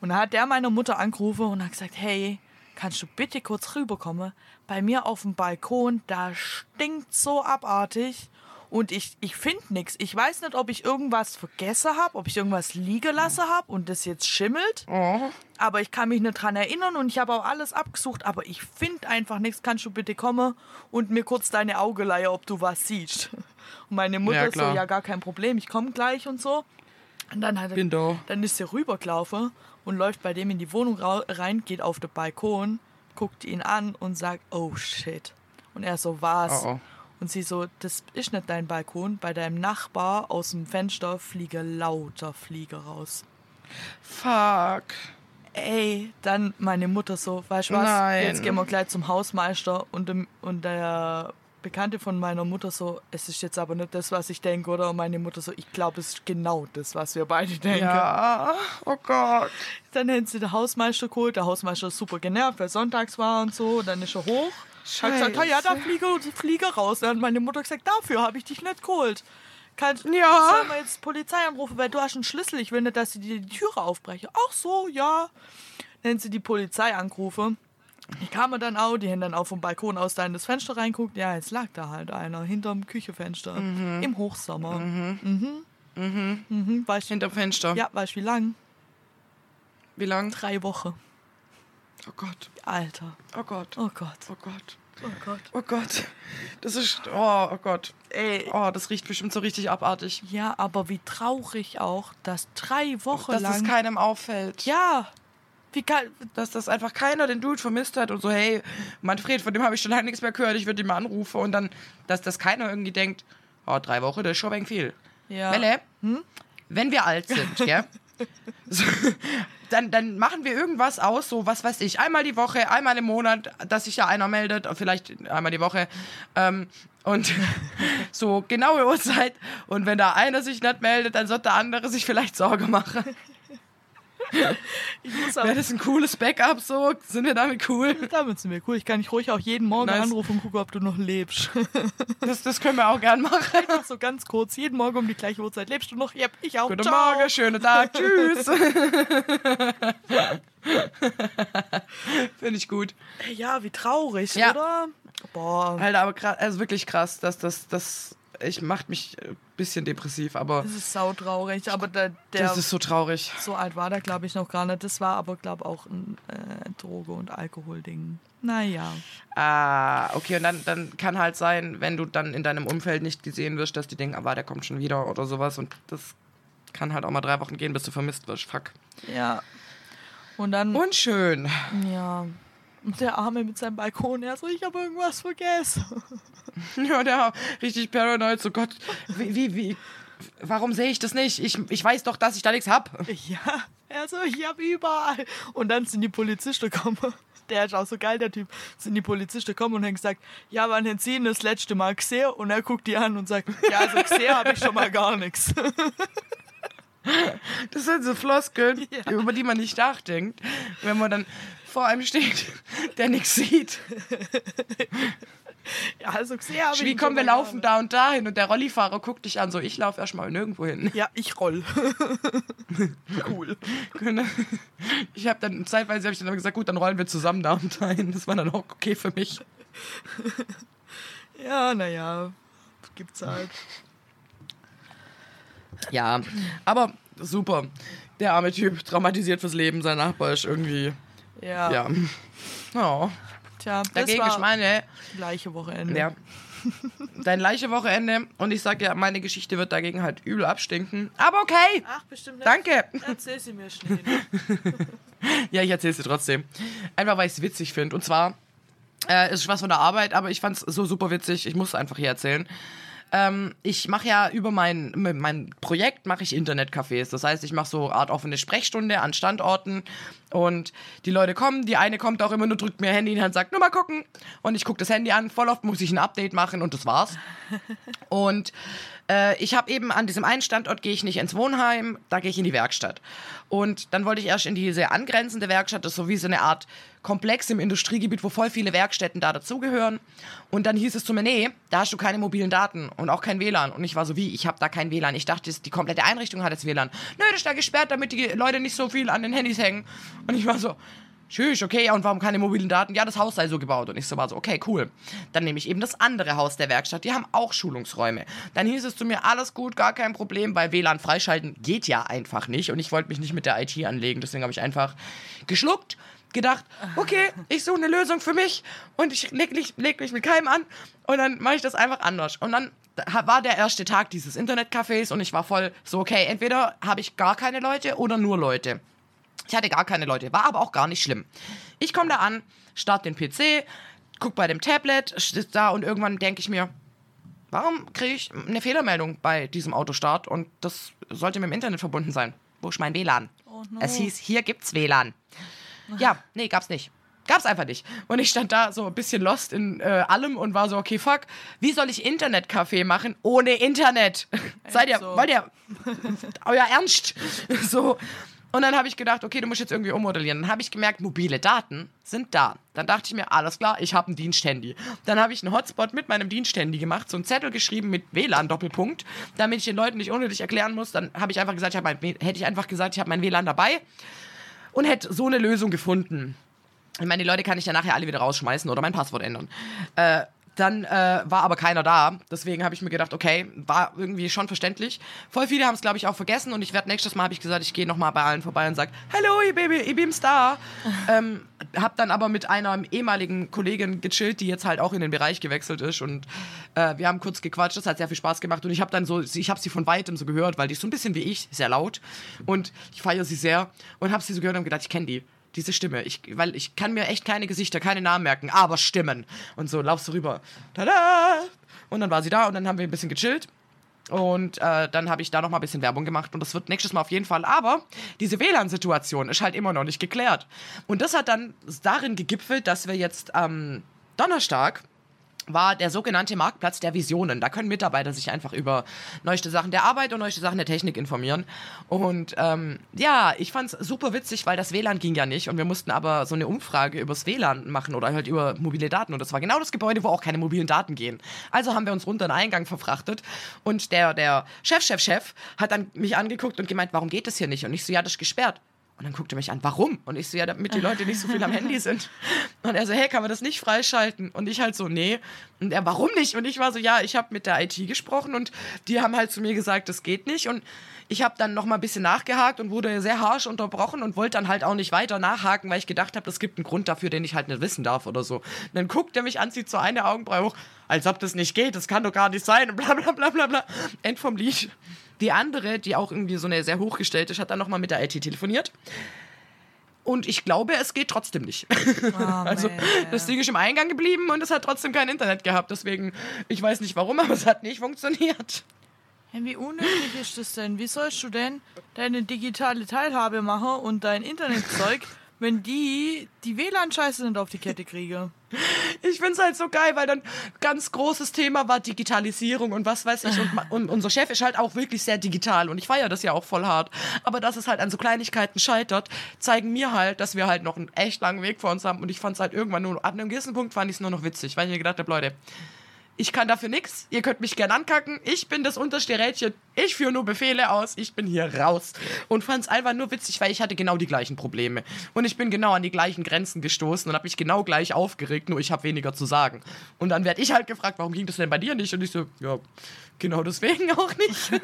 [SPEAKER 1] Und dann hat der meine Mutter angerufen und hat gesagt, hey, kannst du bitte kurz rüberkommen? Bei mir auf dem Balkon, da stinkt so abartig und ich, ich finde nichts. Ich weiß nicht, ob ich irgendwas vergessen habe, ob ich irgendwas liegen lassen habe und das jetzt schimmelt.
[SPEAKER 3] Oh.
[SPEAKER 1] Aber ich kann mich nicht dran erinnern und ich habe auch alles abgesucht, aber ich finde einfach nichts. Kannst du bitte kommen und mir kurz deine Auge leihen, ob du was siehst? Und meine Mutter
[SPEAKER 3] Ja,
[SPEAKER 1] so, ja, gar kein Problem, ich komme gleich und so. Und dann hat er, dann ist sie rübergelaufen und läuft bei dem in die Wohnung rein, geht auf den Balkon, guckt ihn an und sagt, oh shit. Und er so, was?
[SPEAKER 3] Oh, oh.
[SPEAKER 1] Und sie so, das ist nicht dein Balkon. Bei deinem Nachbar aus dem Fenster fliegen lauter Flieger raus.
[SPEAKER 3] Fuck.
[SPEAKER 1] Ey, dann meine Mutter so, weißt du was,
[SPEAKER 3] Nein.
[SPEAKER 1] jetzt gehen wir gleich zum Hausmeister und, dem, und der Bekannte von meiner Mutter so, es ist jetzt aber nicht das, was ich denke, oder? Und meine Mutter so, ich glaube, es ist genau das, was wir beide denken.
[SPEAKER 3] Ja, oh Gott.
[SPEAKER 1] Dann hätten sie den Hausmeister geholt, der Hausmeister ist super genervt, weil sonntags war und so, dann ist er hoch. Hat gesagt, ja, da fliege, fliege raus. Dann hat meine Mutter gesagt, dafür habe ich dich nicht geholt. Kann,
[SPEAKER 3] Ja.
[SPEAKER 1] Sollen wir jetzt Polizei anrufen, weil du hast einen Schlüssel. Ich will nicht, dass sie dir die Türe aufbrechen. Ach so, ja. Dann haben sie die Polizei angerufen. Die kamen dann auch, die haben dann auch vom Balkon aus da in das Fenster reinguckt. Ja, jetzt lag da halt einer hinterm Küchenfenster im Hochsommer. Mhm. Mhm. Mhm. Weißt du,
[SPEAKER 3] Hinterm Fenster.
[SPEAKER 1] ja, weißt du, wie lang?
[SPEAKER 3] Wie lang?
[SPEAKER 1] Drei Wochen.
[SPEAKER 3] Oh Gott.
[SPEAKER 1] Alter.
[SPEAKER 3] Oh Gott.
[SPEAKER 1] Oh Gott.
[SPEAKER 3] Oh Gott.
[SPEAKER 1] Oh Gott.
[SPEAKER 3] Oh Gott. Das ist. Oh, oh Gott.
[SPEAKER 1] Ey.
[SPEAKER 3] Oh, das riecht bestimmt so richtig abartig.
[SPEAKER 1] Ja, aber wie traurig auch, dass drei Wochen
[SPEAKER 3] Dass
[SPEAKER 1] lang.
[SPEAKER 3] es keinem auffällt.
[SPEAKER 1] ja. Wie kann.
[SPEAKER 3] Dass das einfach keiner den Dude vermisst hat und so, hey, Manfred, von dem habe ich schon lange nichts mehr gehört, ich würde ihn mal anrufen. Und dann, dass das keiner irgendwie denkt, oh, drei Wochen, das ist schon ein wenig viel.
[SPEAKER 1] Ja.
[SPEAKER 3] Melle, wenn wir alt sind, gell? So, dann, dann machen wir irgendwas aus, so was weiß ich, einmal die Woche, einmal im Monat, dass sich ja einer meldet, vielleicht einmal die Woche. Ähm, und so genaue Uhrzeit. Und wenn da einer sich nicht meldet, dann sollte der andere sich vielleicht Sorge machen. Wäre das ein cooles Backup so? Sind wir damit cool?
[SPEAKER 1] Damit sind wir cool. Ich kann dich ruhig auch jeden Morgen
[SPEAKER 3] Nice.
[SPEAKER 1] anrufen und gucken, ob du noch lebst.
[SPEAKER 3] Das, das können wir auch gern machen.
[SPEAKER 1] so ganz kurz, jeden Morgen um die gleiche Uhrzeit. Lebst du noch? Yep, ich auch.
[SPEAKER 3] Guten
[SPEAKER 1] Ciao.
[SPEAKER 3] Morgen, schönen Tag, tschüss. Finde ich gut.
[SPEAKER 1] Ja, wie traurig,
[SPEAKER 3] Ja.
[SPEAKER 1] oder? Boah.
[SPEAKER 3] Alter, aber krass, also wirklich krass, dass das, das, ich macht mich ein bisschen depressiv, aber
[SPEAKER 1] Das ist sautraurig. Aber der, der
[SPEAKER 3] das ist so traurig.
[SPEAKER 1] so alt war der, glaube ich, noch gar nicht. Das war aber, glaube ich, auch ein äh, Droge- und Alkoholding. Naja.
[SPEAKER 3] Ah, okay, und dann, dann kann halt sein, wenn du dann in deinem Umfeld nicht gesehen wirst, dass die denken, aber der kommt schon wieder oder sowas und das kann halt auch mal drei Wochen gehen, bis du vermisst wirst. Fuck.
[SPEAKER 1] Ja. Und dann.
[SPEAKER 3] Unschön.
[SPEAKER 1] Ja. Und der Arme mit seinem Balkon, er so, ich habe irgendwas vergessen.
[SPEAKER 3] Ja, der war richtig paranoid, so Gott, wie, wie, wie, warum sehe ich das nicht? Ich, ich weiß doch, dass ich da nichts hab.
[SPEAKER 1] Ja, er so, ich habe überall. Und dann sind die Polizisten gekommen. Der ist auch so geil, der Typ. Sind die Polizisten gekommen und haben gesagt, ja, wann haben Sie ihn das letzte Mal gesehen? Und er guckt die an und sagt, ja, also gesehen habe ich schon mal gar nichts.
[SPEAKER 3] Das sind so Floskeln,
[SPEAKER 1] Ja.
[SPEAKER 3] über die man nicht nachdenkt, wenn man dann vor einem steht, der nichts sieht.
[SPEAKER 1] Ja, also gesehen habe
[SPEAKER 3] Wie kommen wir laufen da und dahin und der Rollifahrer guckt dich an, so ich laufe erstmal nirgendwo hin.
[SPEAKER 1] Ja, ich roll. cool.
[SPEAKER 3] Ich habe dann zeitweise habe ich dann gesagt, gut, dann rollen wir zusammen da und dahin. Das war dann auch okay für mich.
[SPEAKER 1] Ja, naja, gibt's halt.
[SPEAKER 3] Ja, aber super. Der arme Typ, traumatisiert fürs Leben, sein Nachbar ist irgendwie,
[SPEAKER 1] Ja,
[SPEAKER 3] ja. Oh.
[SPEAKER 1] tja, das
[SPEAKER 3] Dagegen
[SPEAKER 1] war
[SPEAKER 3] ist meine,
[SPEAKER 1] gleiche Wochenende.
[SPEAKER 3] ja. Dein leiche Wochenende und ich sag ja, meine Geschichte wird dagegen halt übel abstinken. Aber okay,
[SPEAKER 1] Ach, bestimmt nicht.
[SPEAKER 3] danke.
[SPEAKER 1] Erzähl sie mir schnell.
[SPEAKER 3] Ja, ich erzähl's dir trotzdem. Einfach, weil ich es witzig finde. Und zwar, äh, es ist was von der Arbeit, aber ich fand's so super witzig. Ich muss es einfach hier erzählen. Ähm, ich mache ja über mein, mein Projekt mache ich Internetcafés. Das heißt, ich mache so Art offene Sprechstunde an Standorten und die Leute kommen. Die eine kommt auch immer nur, drückt mir Handy in die Hand, sagt, nur mal gucken. Und ich gucke das Handy an. Voll oft muss ich ein Update machen und das war's. Und äh, ich habe eben an diesem einen Standort gehe ich nicht ins Wohnheim, da gehe ich in die Werkstatt. Und dann wollte ich erst in diese angrenzende Werkstatt, das ist so wie so eine Art Komplex im Industriegebiet, wo voll viele Werkstätten da dazugehören. Und dann hieß es zu mir, nee, da hast du keine mobilen Daten und auch kein WLAN. Und ich war so, wie, ich habe da kein WLAN. Ich dachte, die komplette Einrichtung hat jetzt WLAN. Nö, das ist da gesperrt, damit die Leute nicht so viel an den Handys hängen. Und ich war so, Tschüss, okay, und warum keine mobilen Daten? Ja, das Haus sei so gebaut. Und ich so war so, okay, cool. Dann nehme ich eben das andere Haus der Werkstatt, die haben auch Schulungsräume. Dann hieß es zu mir, alles gut, gar kein Problem, weil WLAN freischalten geht ja einfach nicht. Und ich wollte mich nicht mit der IT anlegen, deswegen habe ich einfach geschluckt, gedacht, okay, ich suche eine Lösung für mich und ich leg, leg, leg mich mit keinem an und dann mache ich das einfach anders. Und dann war der erste Tag dieses Internetcafés und ich war voll so, okay, entweder habe ich gar keine Leute oder nur Leute. Ich hatte gar keine Leute, war aber auch gar nicht schlimm. Ich komme da an, starte den PC, guck bei dem Tablet, sitze da und irgendwann denke ich mir, warum kriege ich eine Fehlermeldung bei diesem Autostart und das sollte mit dem Internet verbunden sein? Wo ist mein WLAN?
[SPEAKER 1] Oh Oh no.
[SPEAKER 3] Es hieß, hier gibt's WLAN. Ja, nee, gab's nicht. Gab's einfach nicht. Und ich stand da so ein bisschen lost in äh, allem und war so, okay, fuck, wie soll ich Internetcafé machen ohne Internet? Seid ihr,
[SPEAKER 1] so.
[SPEAKER 3] wollt ihr, euer Ernst? so. Und dann habe ich gedacht, okay, du musst jetzt irgendwie ummodellieren. Dann habe ich gemerkt, mobile Daten sind da. Dann dachte ich mir, alles klar, ich habe ein Diensthandy. Dann habe ich einen Hotspot mit meinem Diensthandy gemacht, so einen Zettel geschrieben mit WLAN-Doppelpunkt, damit ich den Leuten nicht unnötig erklären muss. Dann habe ich einfach gesagt, ich mein, hätte ich einfach gesagt, ich habe mein WLAN dabei und hätte so eine Lösung gefunden. Ich meine, die Leute kann ich ja nachher alle wieder rausschmeißen oder mein Passwort ändern. Äh, dann äh, war aber keiner da. Deswegen habe ich mir gedacht, okay, war irgendwie schon verständlich. Voll viele haben es, glaube ich, auch vergessen. Und ich werde nächstes Mal, habe ich gesagt, ich gehe nochmal bei allen vorbei und sage, hallo, ihr Baby, ich bin's da. ähm, hab dann aber mit einer ehemaligen Kollegin gechillt, die jetzt halt auch in den Bereich gewechselt ist. Und äh, wir haben kurz gequatscht. Das hat sehr viel Spaß gemacht. Und ich habe dann so, ich habe sie von weitem so gehört, weil die ist so ein bisschen wie ich, sehr laut. Und ich feiere sie sehr. Und habe sie so gehört und gedacht, ich kenne die diese Stimme. Ich, weil ich kann mir echt keine Gesichter, keine Namen merken, aber Stimmen. Und so laufst du rüber. Tada! Und dann war sie da und dann haben wir ein bisschen gechillt. Und äh, dann habe ich da noch mal ein bisschen Werbung gemacht und das wird nächstes Mal auf jeden Fall. Aber diese WLAN-Situation ist halt immer noch nicht geklärt. Und das hat dann darin gegipfelt, dass wir jetzt am Donnerstag war der sogenannte Marktplatz der Visionen. Da können Mitarbeiter sich einfach über neueste Sachen der Arbeit und neueste Sachen der Technik informieren. Und ähm, ja, ich fand es super witzig, weil das WLAN ging ja nicht und wir mussten aber so eine Umfrage übers WLAN machen oder halt über mobile Daten. Und das war genau das Gebäude, wo auch keine mobilen Daten gehen. Also haben wir uns runter in den Eingang verfrachtet und der, der Chef, Chef, Chef hat dann mich angeguckt und gemeint, warum geht das hier nicht? Und ich so, ja, das ist gesperrt. Und dann guckte er mich an, warum? Und ich so, ja, damit die Leute nicht so viel am Handy sind. Und er so, hey, kann man das nicht freischalten? Und ich halt so, nee. Und er, warum nicht? Und ich war so, ja, ich habe mit der IT gesprochen und die haben halt zu mir gesagt, das geht nicht. Und ich habe dann noch mal ein bisschen nachgehakt und wurde sehr harsch unterbrochen und wollte dann halt auch nicht weiter nachhaken, weil ich gedacht habe, es gibt einen Grund dafür, den ich halt nicht wissen darf oder so. Und dann guckt er mich an, zieht so eine Augenbraue hoch, als ob das nicht geht, das kann doch gar nicht sein und bla bla bla bla bla. End vom Lied. Die andere, die auch irgendwie so eine sehr hochgestellte ist, hat dann noch mal mit der IT telefoniert. Und ich glaube, es geht trotzdem nicht. also
[SPEAKER 1] man.
[SPEAKER 3] das Ding ist im Eingang geblieben und es hat trotzdem kein Internet gehabt. Deswegen, ich weiß nicht warum, aber es hat nicht funktioniert.
[SPEAKER 1] Hey, wie unnötig ist das denn? Wie sollst du denn deine digitale Teilhabe machen und dein Internetzeug, wenn die die WLAN-Scheiße nicht auf die Kette kriege?
[SPEAKER 3] Ich finde es halt so geil, weil dann ganz großes Thema war Digitalisierung und was weiß ich. Und, und unser Chef ist halt auch wirklich sehr digital und ich feiere das ja auch voll hart. Aber dass es halt an so Kleinigkeiten scheitert, zeigen mir halt, dass wir halt noch einen echt langen Weg vor uns haben. Und ich fand es halt irgendwann nur, ab einem gewissen Punkt fand ich es nur noch witzig, weil ich mir gedacht habe, Leute, ich kann dafür nichts. Ihr könnt mich gern ankacken. Ich bin das unterste Rädchen. Ich führe nur Befehle aus. Ich bin hier raus. Und fand es einfach nur witzig, weil ich hatte genau die gleichen Probleme. Und ich bin genau an die gleichen Grenzen gestoßen und habe mich genau gleich aufgeregt, nur ich habe weniger zu sagen. Und dann werde ich halt gefragt, warum ging das denn bei dir nicht? Und ich so, ja, genau deswegen auch nicht.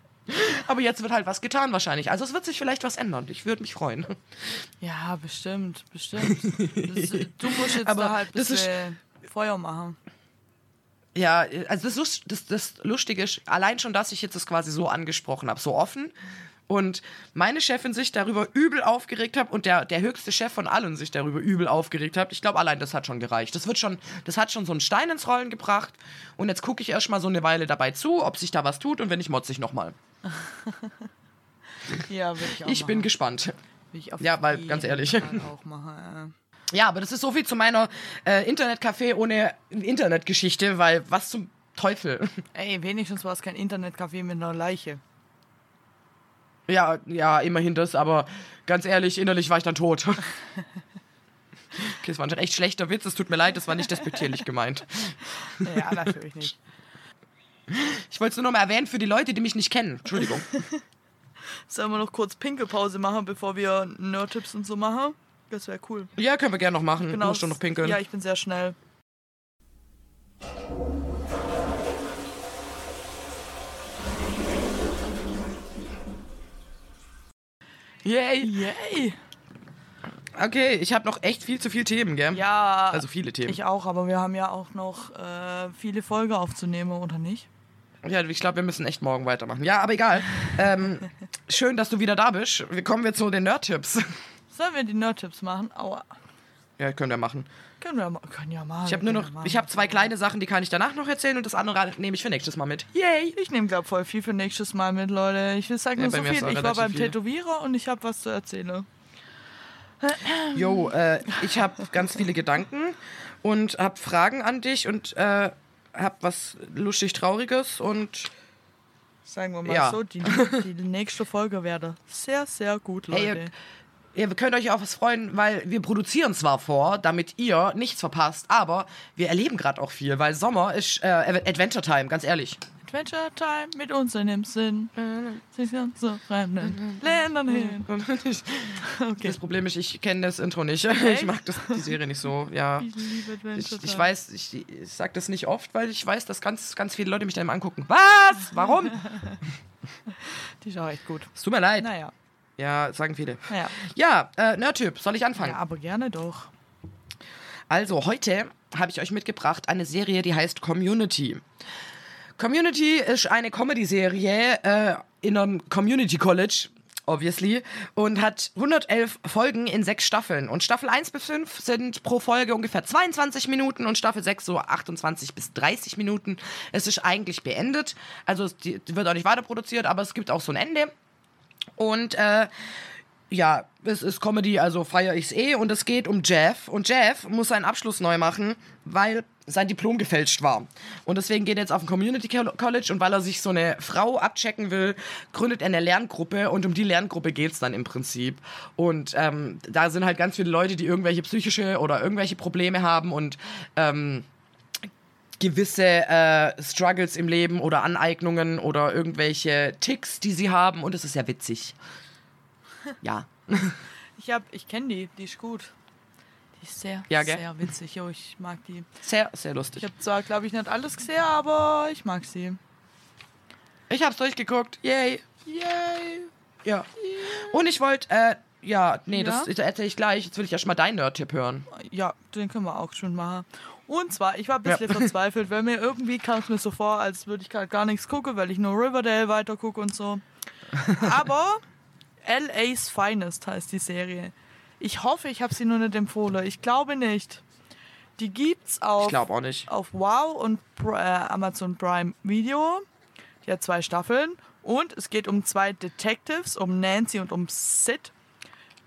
[SPEAKER 3] Aber jetzt wird halt was getan wahrscheinlich. Also es wird sich vielleicht was ändern. Ich würde mich freuen.
[SPEAKER 1] Ja, bestimmt, bestimmt. Das, du musst jetzt
[SPEAKER 3] Aber
[SPEAKER 1] da halt ein bisschen Feuer machen.
[SPEAKER 3] Ja, also das, das, das Lustige ist, allein schon, dass ich jetzt das quasi so angesprochen habe, so offen. Und meine Chefin sich darüber übel aufgeregt hat und der, der höchste Chef von allen sich darüber übel aufgeregt hat. Ich glaube, allein das hat schon gereicht. Das wird schon, das hat schon so einen Stein ins Rollen gebracht. Und jetzt gucke ich erst mal so eine Weile dabei zu, ob sich da was tut und wenn nicht, motze ich nochmal.
[SPEAKER 1] Ja, würde ich auch
[SPEAKER 3] Ich
[SPEAKER 1] machen.
[SPEAKER 3] bin gespannt.
[SPEAKER 1] Will ich auf
[SPEAKER 3] Ja, weil, ganz ehrlich.
[SPEAKER 1] Auch machen.
[SPEAKER 3] Ja, aber das ist so viel zu meiner äh, Internetcafé ohne Internetgeschichte, weil was zum Teufel.
[SPEAKER 1] Ey, wenigstens war es kein Internetcafé mit einer Leiche.
[SPEAKER 3] Ja, ja, immerhin das, aber ganz ehrlich, innerlich war ich dann tot. Okay, das war ein echt schlechter Witz, es tut mir leid, das war nicht despektierlich gemeint.
[SPEAKER 1] Ja, natürlich nicht.
[SPEAKER 3] Ich wollte es nur noch mal erwähnen für die Leute, die mich nicht kennen. Entschuldigung.
[SPEAKER 1] Sollen wir noch kurz Pinkelpause machen, bevor wir Nerd-Tipps und so machen? Das wäre cool.
[SPEAKER 3] Ja, können wir gerne noch machen. Genau. Musst schon noch pinkeln.
[SPEAKER 1] Ja, ich bin sehr schnell.
[SPEAKER 3] Yay!
[SPEAKER 1] Yay!
[SPEAKER 3] Okay, ich habe noch echt viel zu viele Themen, gell?
[SPEAKER 1] Ja,
[SPEAKER 3] Also viele Themen.
[SPEAKER 1] ich auch, aber wir haben ja auch noch äh, viele Folgen aufzunehmen, oder nicht?
[SPEAKER 3] Ja, ich glaube, wir müssen echt morgen weitermachen. Ja, aber egal. ähm, schön, dass du wieder da bist. Kommen wir zu den Nerd-Tipps.
[SPEAKER 1] Sollen wir die Nerd-Tipps machen? Aua.
[SPEAKER 3] Ja, können wir machen.
[SPEAKER 1] Können wir können ja mal.
[SPEAKER 3] Ich habe nur noch, ich habe zwei kleine Sachen, die kann ich danach noch erzählen und das andere nehme ich für nächstes Mal mit. Yay!
[SPEAKER 1] Ich nehme, glaube voll viel für nächstes Mal mit, Leute. Ich will sagen
[SPEAKER 3] Ja,
[SPEAKER 1] nur so viel. Ich war beim
[SPEAKER 3] viel.
[SPEAKER 1] Tätowierer und ich habe was zu erzählen.
[SPEAKER 3] Jo, äh, ich habe ganz viele Gedanken und habe Fragen an dich und äh, habe was lustig Trauriges und
[SPEAKER 1] Sagen wir mal
[SPEAKER 3] Ja.
[SPEAKER 1] so, die, die nächste Folge werde sehr, sehr gut, Leute.
[SPEAKER 3] Hey, ihr könnt euch auf was freuen, weil wir produzieren zwar vor, damit ihr nichts verpasst, aber wir erleben gerade auch viel, weil Sommer ist äh, Adventure Time, ganz ehrlich.
[SPEAKER 1] Adventure Time mit uns in dem Sinn. Sich ganz so fremden Ländern hin. Okay.
[SPEAKER 3] Das Problem ist, ich kenne das Intro nicht. Ich mag das, die Serie nicht so. Ja.
[SPEAKER 1] Ich liebe Adventure
[SPEAKER 3] Ich, ich
[SPEAKER 1] Time.
[SPEAKER 3] weiß, ich, ich sag das nicht oft, weil ich weiß, dass ganz, ganz viele Leute mich dann immer angucken. Was? Warum?
[SPEAKER 1] Die ist auch echt gut.
[SPEAKER 3] Es tut mir leid.
[SPEAKER 1] Naja,
[SPEAKER 3] Ja, sagen viele.
[SPEAKER 1] naja.
[SPEAKER 3] Ja, äh, Nerdtyp, soll ich anfangen?
[SPEAKER 1] Ja, aber gerne doch.
[SPEAKER 3] Also, heute habe ich euch mitgebracht eine Serie, die heißt Community. Community ist eine Comedy-Serie äh, in einem Community College, obviously, und hat 111 Folgen in sechs Staffeln. Und Staffel 1 bis 5 sind pro Folge ungefähr 22 Minuten und Staffel 6 so 28 bis 30 Minuten. Es ist eigentlich beendet, also es wird auch nicht weiter produziert, aber es gibt auch so ein Ende. Und äh, ja, es ist Comedy, also feiere ich's eh. Und es geht um Jeff. Und Jeff muss seinen Abschluss neu machen, weil sein Diplom gefälscht war. Und deswegen geht er jetzt auf ein Community College und weil er sich so eine Frau abchecken will, gründet er eine Lerngruppe und um die Lerngruppe geht's dann im Prinzip. Und ähm, da sind halt ganz viele Leute, die irgendwelche psychische oder irgendwelche Probleme haben und ähm, gewisse äh, Struggles im Leben oder Aneignungen oder irgendwelche Ticks, die sie haben. Und es ist sehr witzig. Ja.
[SPEAKER 1] Ich hab, ich kenne die, die ist gut. Die ist sehr,
[SPEAKER 3] Ja,
[SPEAKER 1] sehr witzig. Jo, ich mag die.
[SPEAKER 3] Sehr, sehr lustig.
[SPEAKER 1] Ich habe zwar, glaube ich, nicht alles gesehen, aber ich mag sie.
[SPEAKER 3] Ich hab's durchgeguckt. Yay.
[SPEAKER 1] Yay!
[SPEAKER 3] Ja. Und ich wollte, äh, ja, nee, das
[SPEAKER 1] Ja?
[SPEAKER 3] erzähle ich gleich. Jetzt will ich erst mal deinen Nerd-Tipp hören.
[SPEAKER 1] Ja, den können wir auch schon machen. Und zwar, ich war ein bisschen verzweifelt, weil mir irgendwie kam es mir so vor, als würde ich gerade gar nichts gucken, weil ich nur Riverdale weiter gucke und so. Aber LA's Finest heißt die Serie. Ich hoffe, ich habe sie nur nicht empfohlen. Ich glaube nicht. Die gibt's auf,
[SPEAKER 3] Ich glaube auch nicht.
[SPEAKER 1] auf Wow und äh, Amazon Prime Video. Die hat zwei Staffeln. Und es geht um zwei Detectives, um Nancy und um Sid.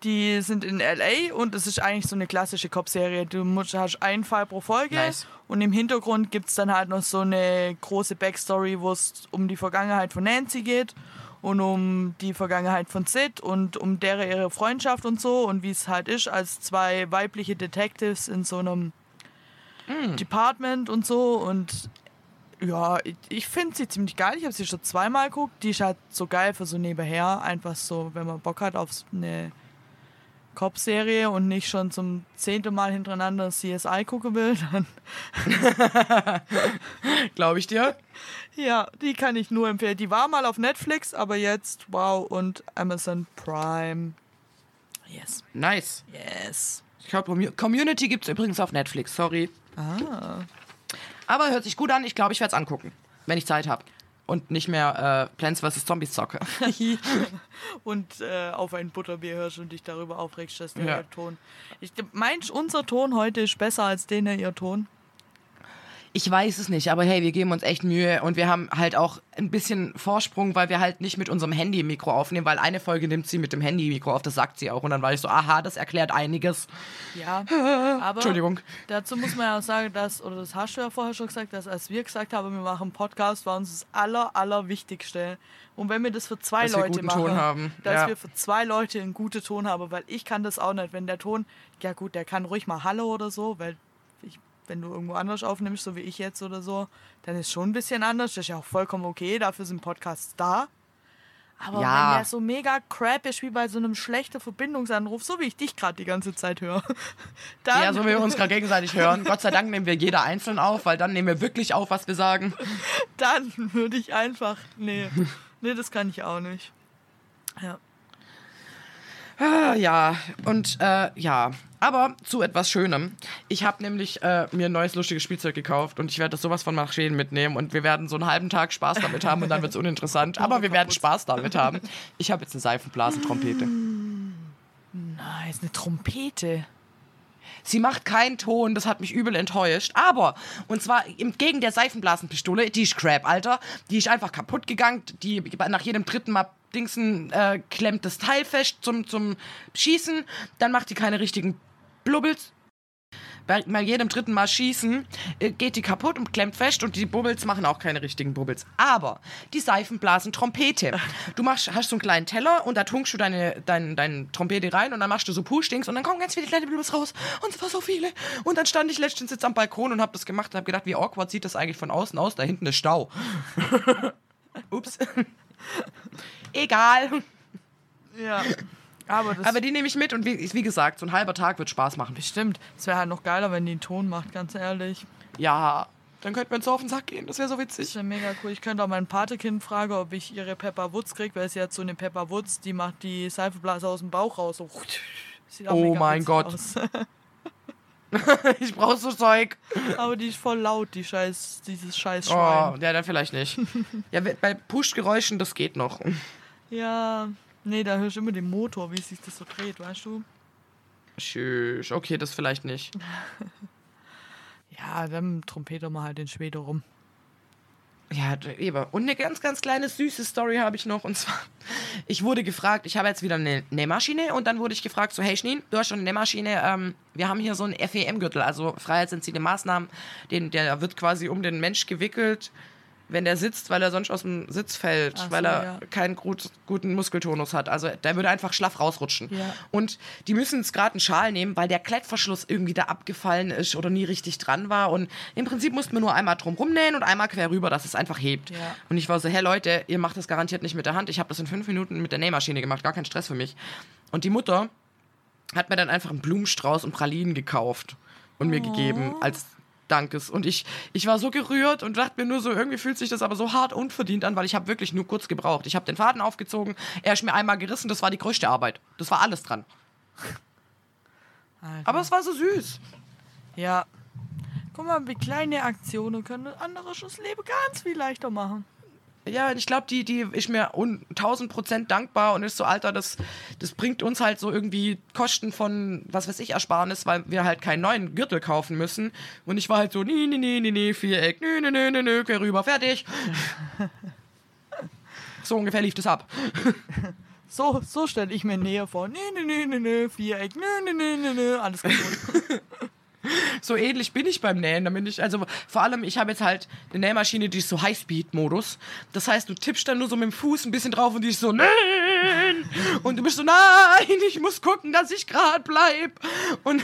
[SPEAKER 1] Die sind in LA und es ist eigentlich so eine klassische Cop-Serie. Du musst, hast einen Fall pro Folge
[SPEAKER 3] Nice.
[SPEAKER 1] und im Hintergrund gibt es dann halt noch so eine große Backstory, wo es um die Vergangenheit von Nancy geht und um die Vergangenheit von Sid und um deren ihre Freundschaft und so und wie es halt ist als zwei weibliche Detectives in so einem Department und so und ja, ich, ich finde sie ziemlich geil. Ich habe sie schon zweimal geguckt. Die ist halt so geil für so nebenher. Einfach so, wenn man Bock hat auf eine Cop-Serie und nicht schon zum zehnten Mal hintereinander CSI gucken will, dann
[SPEAKER 3] Glaube ich dir.
[SPEAKER 1] ja, die kann ich nur empfehlen. Die war mal auf Netflix, aber jetzt wow und Amazon Prime. Yes,
[SPEAKER 3] Nice.
[SPEAKER 1] yes.
[SPEAKER 3] Ich glaube, Community gibt's übrigens auf Netflix. Sorry.
[SPEAKER 1] Ah,
[SPEAKER 3] Aber hört sich gut an. Ich glaube, ich werde es angucken. Wenn ich Zeit habe. Und nicht mehr äh, Plants vs. Zombies zocke.
[SPEAKER 1] und äh, auf ein Butterbier hörst und dich darüber aufregst, dass der
[SPEAKER 3] Ja.
[SPEAKER 1] Ton. Ich meinst, unser Ton heute ist besser als den ihr Ton?
[SPEAKER 3] Ich weiß es nicht, aber hey, wir geben uns echt Mühe und wir haben halt auch ein bisschen Vorsprung, weil wir halt nicht mit unserem Handy-Mikro aufnehmen, weil eine Folge nimmt sie mit dem Handy-Mikro auf, das sagt sie auch. Und dann war ich so, aha, das erklärt einiges.
[SPEAKER 1] Ja, aber
[SPEAKER 3] Entschuldigung.
[SPEAKER 1] dazu muss man ja auch sagen, dass, oder das hast du ja vorher schon gesagt, dass als wir gesagt haben, wir machen Podcast, war uns das aller, allerwichtigste. Und wenn wir das für zwei
[SPEAKER 3] Dass wir
[SPEAKER 1] Leute
[SPEAKER 3] guten
[SPEAKER 1] machen,
[SPEAKER 3] Ton haben,
[SPEAKER 1] dass
[SPEAKER 3] ja.
[SPEAKER 1] wir für zwei Leute einen guten Ton haben, weil ich kann das auch nicht. Wenn der Ton, ja gut, der kann ruhig mal Hallo oder so, weil ich, wenn du irgendwo anders aufnimmst, so wie ich jetzt oder so, dann ist schon ein bisschen anders. Das ist ja auch vollkommen okay, dafür sind Podcasts da. Aber
[SPEAKER 3] Ja.
[SPEAKER 1] wenn der so mega crap ist wie bei so einem schlechten Verbindungsanruf, so wie ich dich gerade die ganze Zeit höre, dann,
[SPEAKER 3] Ja, so wie wir uns gerade gegenseitig hören. Gott sei Dank nehmen wir jeder einzeln auf, weil dann nehmen wir wirklich auf, was wir sagen.
[SPEAKER 1] dann würde ich einfach. Nee. Nee, das kann ich auch nicht. Ja.
[SPEAKER 3] Ah, ja, und äh, ja, aber zu etwas Schönem. Ich habe nämlich äh, mir ein neues lustiges Spielzeug gekauft und ich werde das sowas von nach Schweden mitnehmen und wir werden so einen halben Tag Spaß damit haben und dann wird es uninteressant. Aber wir werden Spaß damit haben. Ich habe jetzt eine Seifenblasentrompete.
[SPEAKER 1] Nice, eine Trompete.
[SPEAKER 3] Sie macht keinen Ton, das hat mich übel enttäuscht. Aber, und zwar entgegen der Seifenblasenpistole, die ist crap, Alter. Die ist einfach kaputt gegangen. Die nach jedem dritten Mal Dingsen äh, klemmt das Teil fest zum, zum Schießen. Dann macht die keine richtigen Blubbels bei, bei jedem dritten Mal schießen, äh, geht die kaputt und klemmt fest und die Bubbles machen auch keine richtigen Bubbles. Aber die Seifenblasen Trompete. Du machst, hast so einen kleinen Teller und da tunkst du deine, deine, deine Trompete rein und dann machst du so Push-Dings und dann kommen ganz viele kleine Bubbles raus und es war so viele. Und dann stand ich letztens jetzt am Balkon und hab das gemacht und hab gedacht, wie awkward sieht das eigentlich von außen aus? Da hinten ist Stau. Ups. Egal.
[SPEAKER 1] Ja. Aber, das
[SPEAKER 3] Aber die nehme ich mit und wie, wie gesagt, so ein halber Tag wird Spaß machen.
[SPEAKER 1] bestimmt. Es wäre halt noch geiler, wenn die einen Ton macht, ganz ehrlich.
[SPEAKER 3] Ja, dann könnten wir uns so auf den Sack gehen. Das wäre so
[SPEAKER 1] Das
[SPEAKER 3] witzig.
[SPEAKER 1] wäre mega cool. Ich könnte auch mein Patekind fragen, ob ich ihre Pepper Woods kriege, weil sie hat so eine Pepper Woods, die macht die Seifenblase aus dem Bauch raus. So. Sieht auch
[SPEAKER 3] Oh
[SPEAKER 1] mega
[SPEAKER 3] mein Gott.
[SPEAKER 1] Aus.
[SPEAKER 3] ich brauche so Zeug.
[SPEAKER 1] Aber die ist voll laut, die scheiß, dieses scheiß
[SPEAKER 3] Oh,
[SPEAKER 1] Schwein.
[SPEAKER 3] ja, dann vielleicht nicht. ja, bei Push-Geräuschen, das geht noch.
[SPEAKER 1] Ja, nee, da hörst du immer den Motor, wie sich das so dreht, weißt du?
[SPEAKER 3] Tschüss. Okay, das vielleicht nicht.
[SPEAKER 1] Ja, dann trompeter mal halt den Schwede rum.
[SPEAKER 3] Ja, eben. Und eine ganz, ganz kleine süße Story habe ich noch. Und zwar, ich wurde gefragt, ich habe jetzt wieder eine Nähmaschine und dann wurde ich gefragt, so, hey Schneen, du hast schon eine Nähmaschine, ähm, wir haben hier so einen FEM-Gürtel, also freiheitsentziehende Maßnahmen, den, der wird quasi um den Mensch gewickelt, wenn der sitzt, weil er sonst aus dem Sitz fällt,
[SPEAKER 1] so,
[SPEAKER 3] weil er
[SPEAKER 1] ja.
[SPEAKER 3] keinen gut, guten Muskeltonus hat. Also der würde einfach schlaff rausrutschen.
[SPEAKER 1] Ja.
[SPEAKER 3] Und die müssen jetzt gerade einen Schal nehmen, weil der Klettverschluss irgendwie da abgefallen ist oder nie richtig dran war. Und im Prinzip mussten wir nur einmal drum rumnähen und einmal quer rüber, dass es einfach hebt.
[SPEAKER 1] Ja.
[SPEAKER 3] Und ich war so, hey Leute, ihr macht das garantiert nicht mit der Hand. Ich habe das in fünf Minuten mit der Nähmaschine gemacht, gar kein Stress für mich. Und die Mutter hat mir dann einfach einen Blumenstrauß und Pralinen gekauft und mir gegeben als Dankes. Und ich, ich war so gerührt und dachte mir nur so, irgendwie fühlt sich das aber so hart unverdient an, weil ich habe wirklich nur kurz gebraucht. Ich habe den Faden aufgezogen, er ist mir einmal gerissen, das war die größte Arbeit. Das war alles dran.
[SPEAKER 1] Alter.
[SPEAKER 3] Aber es war so süß.
[SPEAKER 1] Ja. Guck mal, wie kleine Aktionen können andere das Leben ganz viel leichter machen.
[SPEAKER 3] Ja, ich glaube, die, die ist mir un 1000 Prozent dankbar und ist so, Alter, das, das bringt uns halt so irgendwie Kosten von, was weiß ich, Ersparnis, weil wir halt keinen neuen Gürtel kaufen müssen. Und ich war halt so, nee, nee, nee, nee, nee, Viereck, nö, nö, nö, nö, nö, geh rüber, fertig. so ungefähr lief das ab.
[SPEAKER 1] So, so stelle ich mir näher vor. Nee, nee, nee, nee, nee, Viereck, nee, nee, nee, nee, nee, alles kaputt.
[SPEAKER 3] So ähnlich bin ich beim Nähen. Da bin ich, also vor allem, ich habe jetzt halt eine Nähmaschine, die ist so Highspeed-Modus. Das heißt, du tippst dann nur so mit dem Fuß ein bisschen drauf und die ist so, nähen. Und du bist so, nein, ich muss gucken, dass ich gerade bleib. Und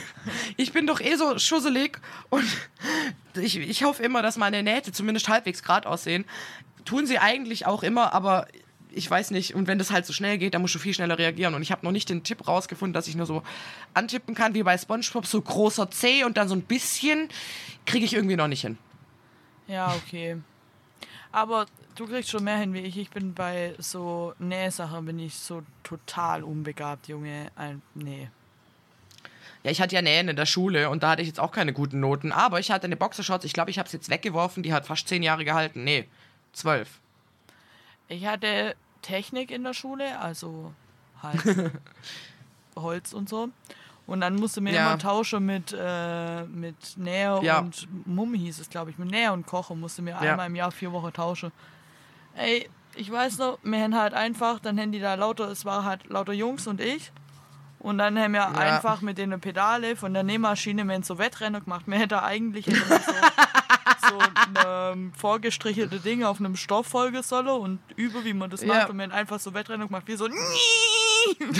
[SPEAKER 3] ich bin doch eh so schusselig und ich, ich hoffe immer, dass meine Nähte zumindest halbwegs gerade aussehen. Tun sie eigentlich auch immer, aber ich weiß nicht. Und wenn das halt so schnell geht, dann musst du viel schneller reagieren. Und ich habe noch nicht den Tipp rausgefunden, dass ich nur so antippen kann, wie bei SpongeBob, so großer C und dann so ein bisschen, kriege ich irgendwie noch nicht hin.
[SPEAKER 1] Ja, okay. Aber du kriegst schon mehr hin wie ich. Ich bin bei so Nähsachen bin ich so total unbegabt, Junge. Ein, nee.
[SPEAKER 3] Ja, ich hatte ja Nähen in der Schule und da hatte ich jetzt auch keine guten Noten. Aber ich hatte eine Boxershorts, ich glaube, ich habe es jetzt weggeworfen, die hat fast zehn Jahre gehalten. Nee, zwölf.
[SPEAKER 1] Ich hatte Technik in der Schule, also halt Holz und so. Und dann musste mir
[SPEAKER 3] Ja.
[SPEAKER 1] immer tauschen mit, äh, mit Näher
[SPEAKER 3] Ja.
[SPEAKER 1] und Mumm hieß es, glaube ich. Mit Näher und Kochen musste mir
[SPEAKER 3] Ja.
[SPEAKER 1] einmal im Jahr vier Wochen tauschen. Ey, ich weiß noch, wir haben halt einfach, dann haben die da lauter, es war halt lauter Jungs und ich. Und dann haben wir einfach mit den Pedale von der Nähmaschine wir haben so Wettrennen gemacht. Wir hätten eigentlich hätte so, so ein ähm, vorgestrichelte Ding auf einem Stoff folgen sollen und über, wie man das macht.
[SPEAKER 3] Ja.
[SPEAKER 1] Und haben einfach so Wettrennen gemacht, wie so.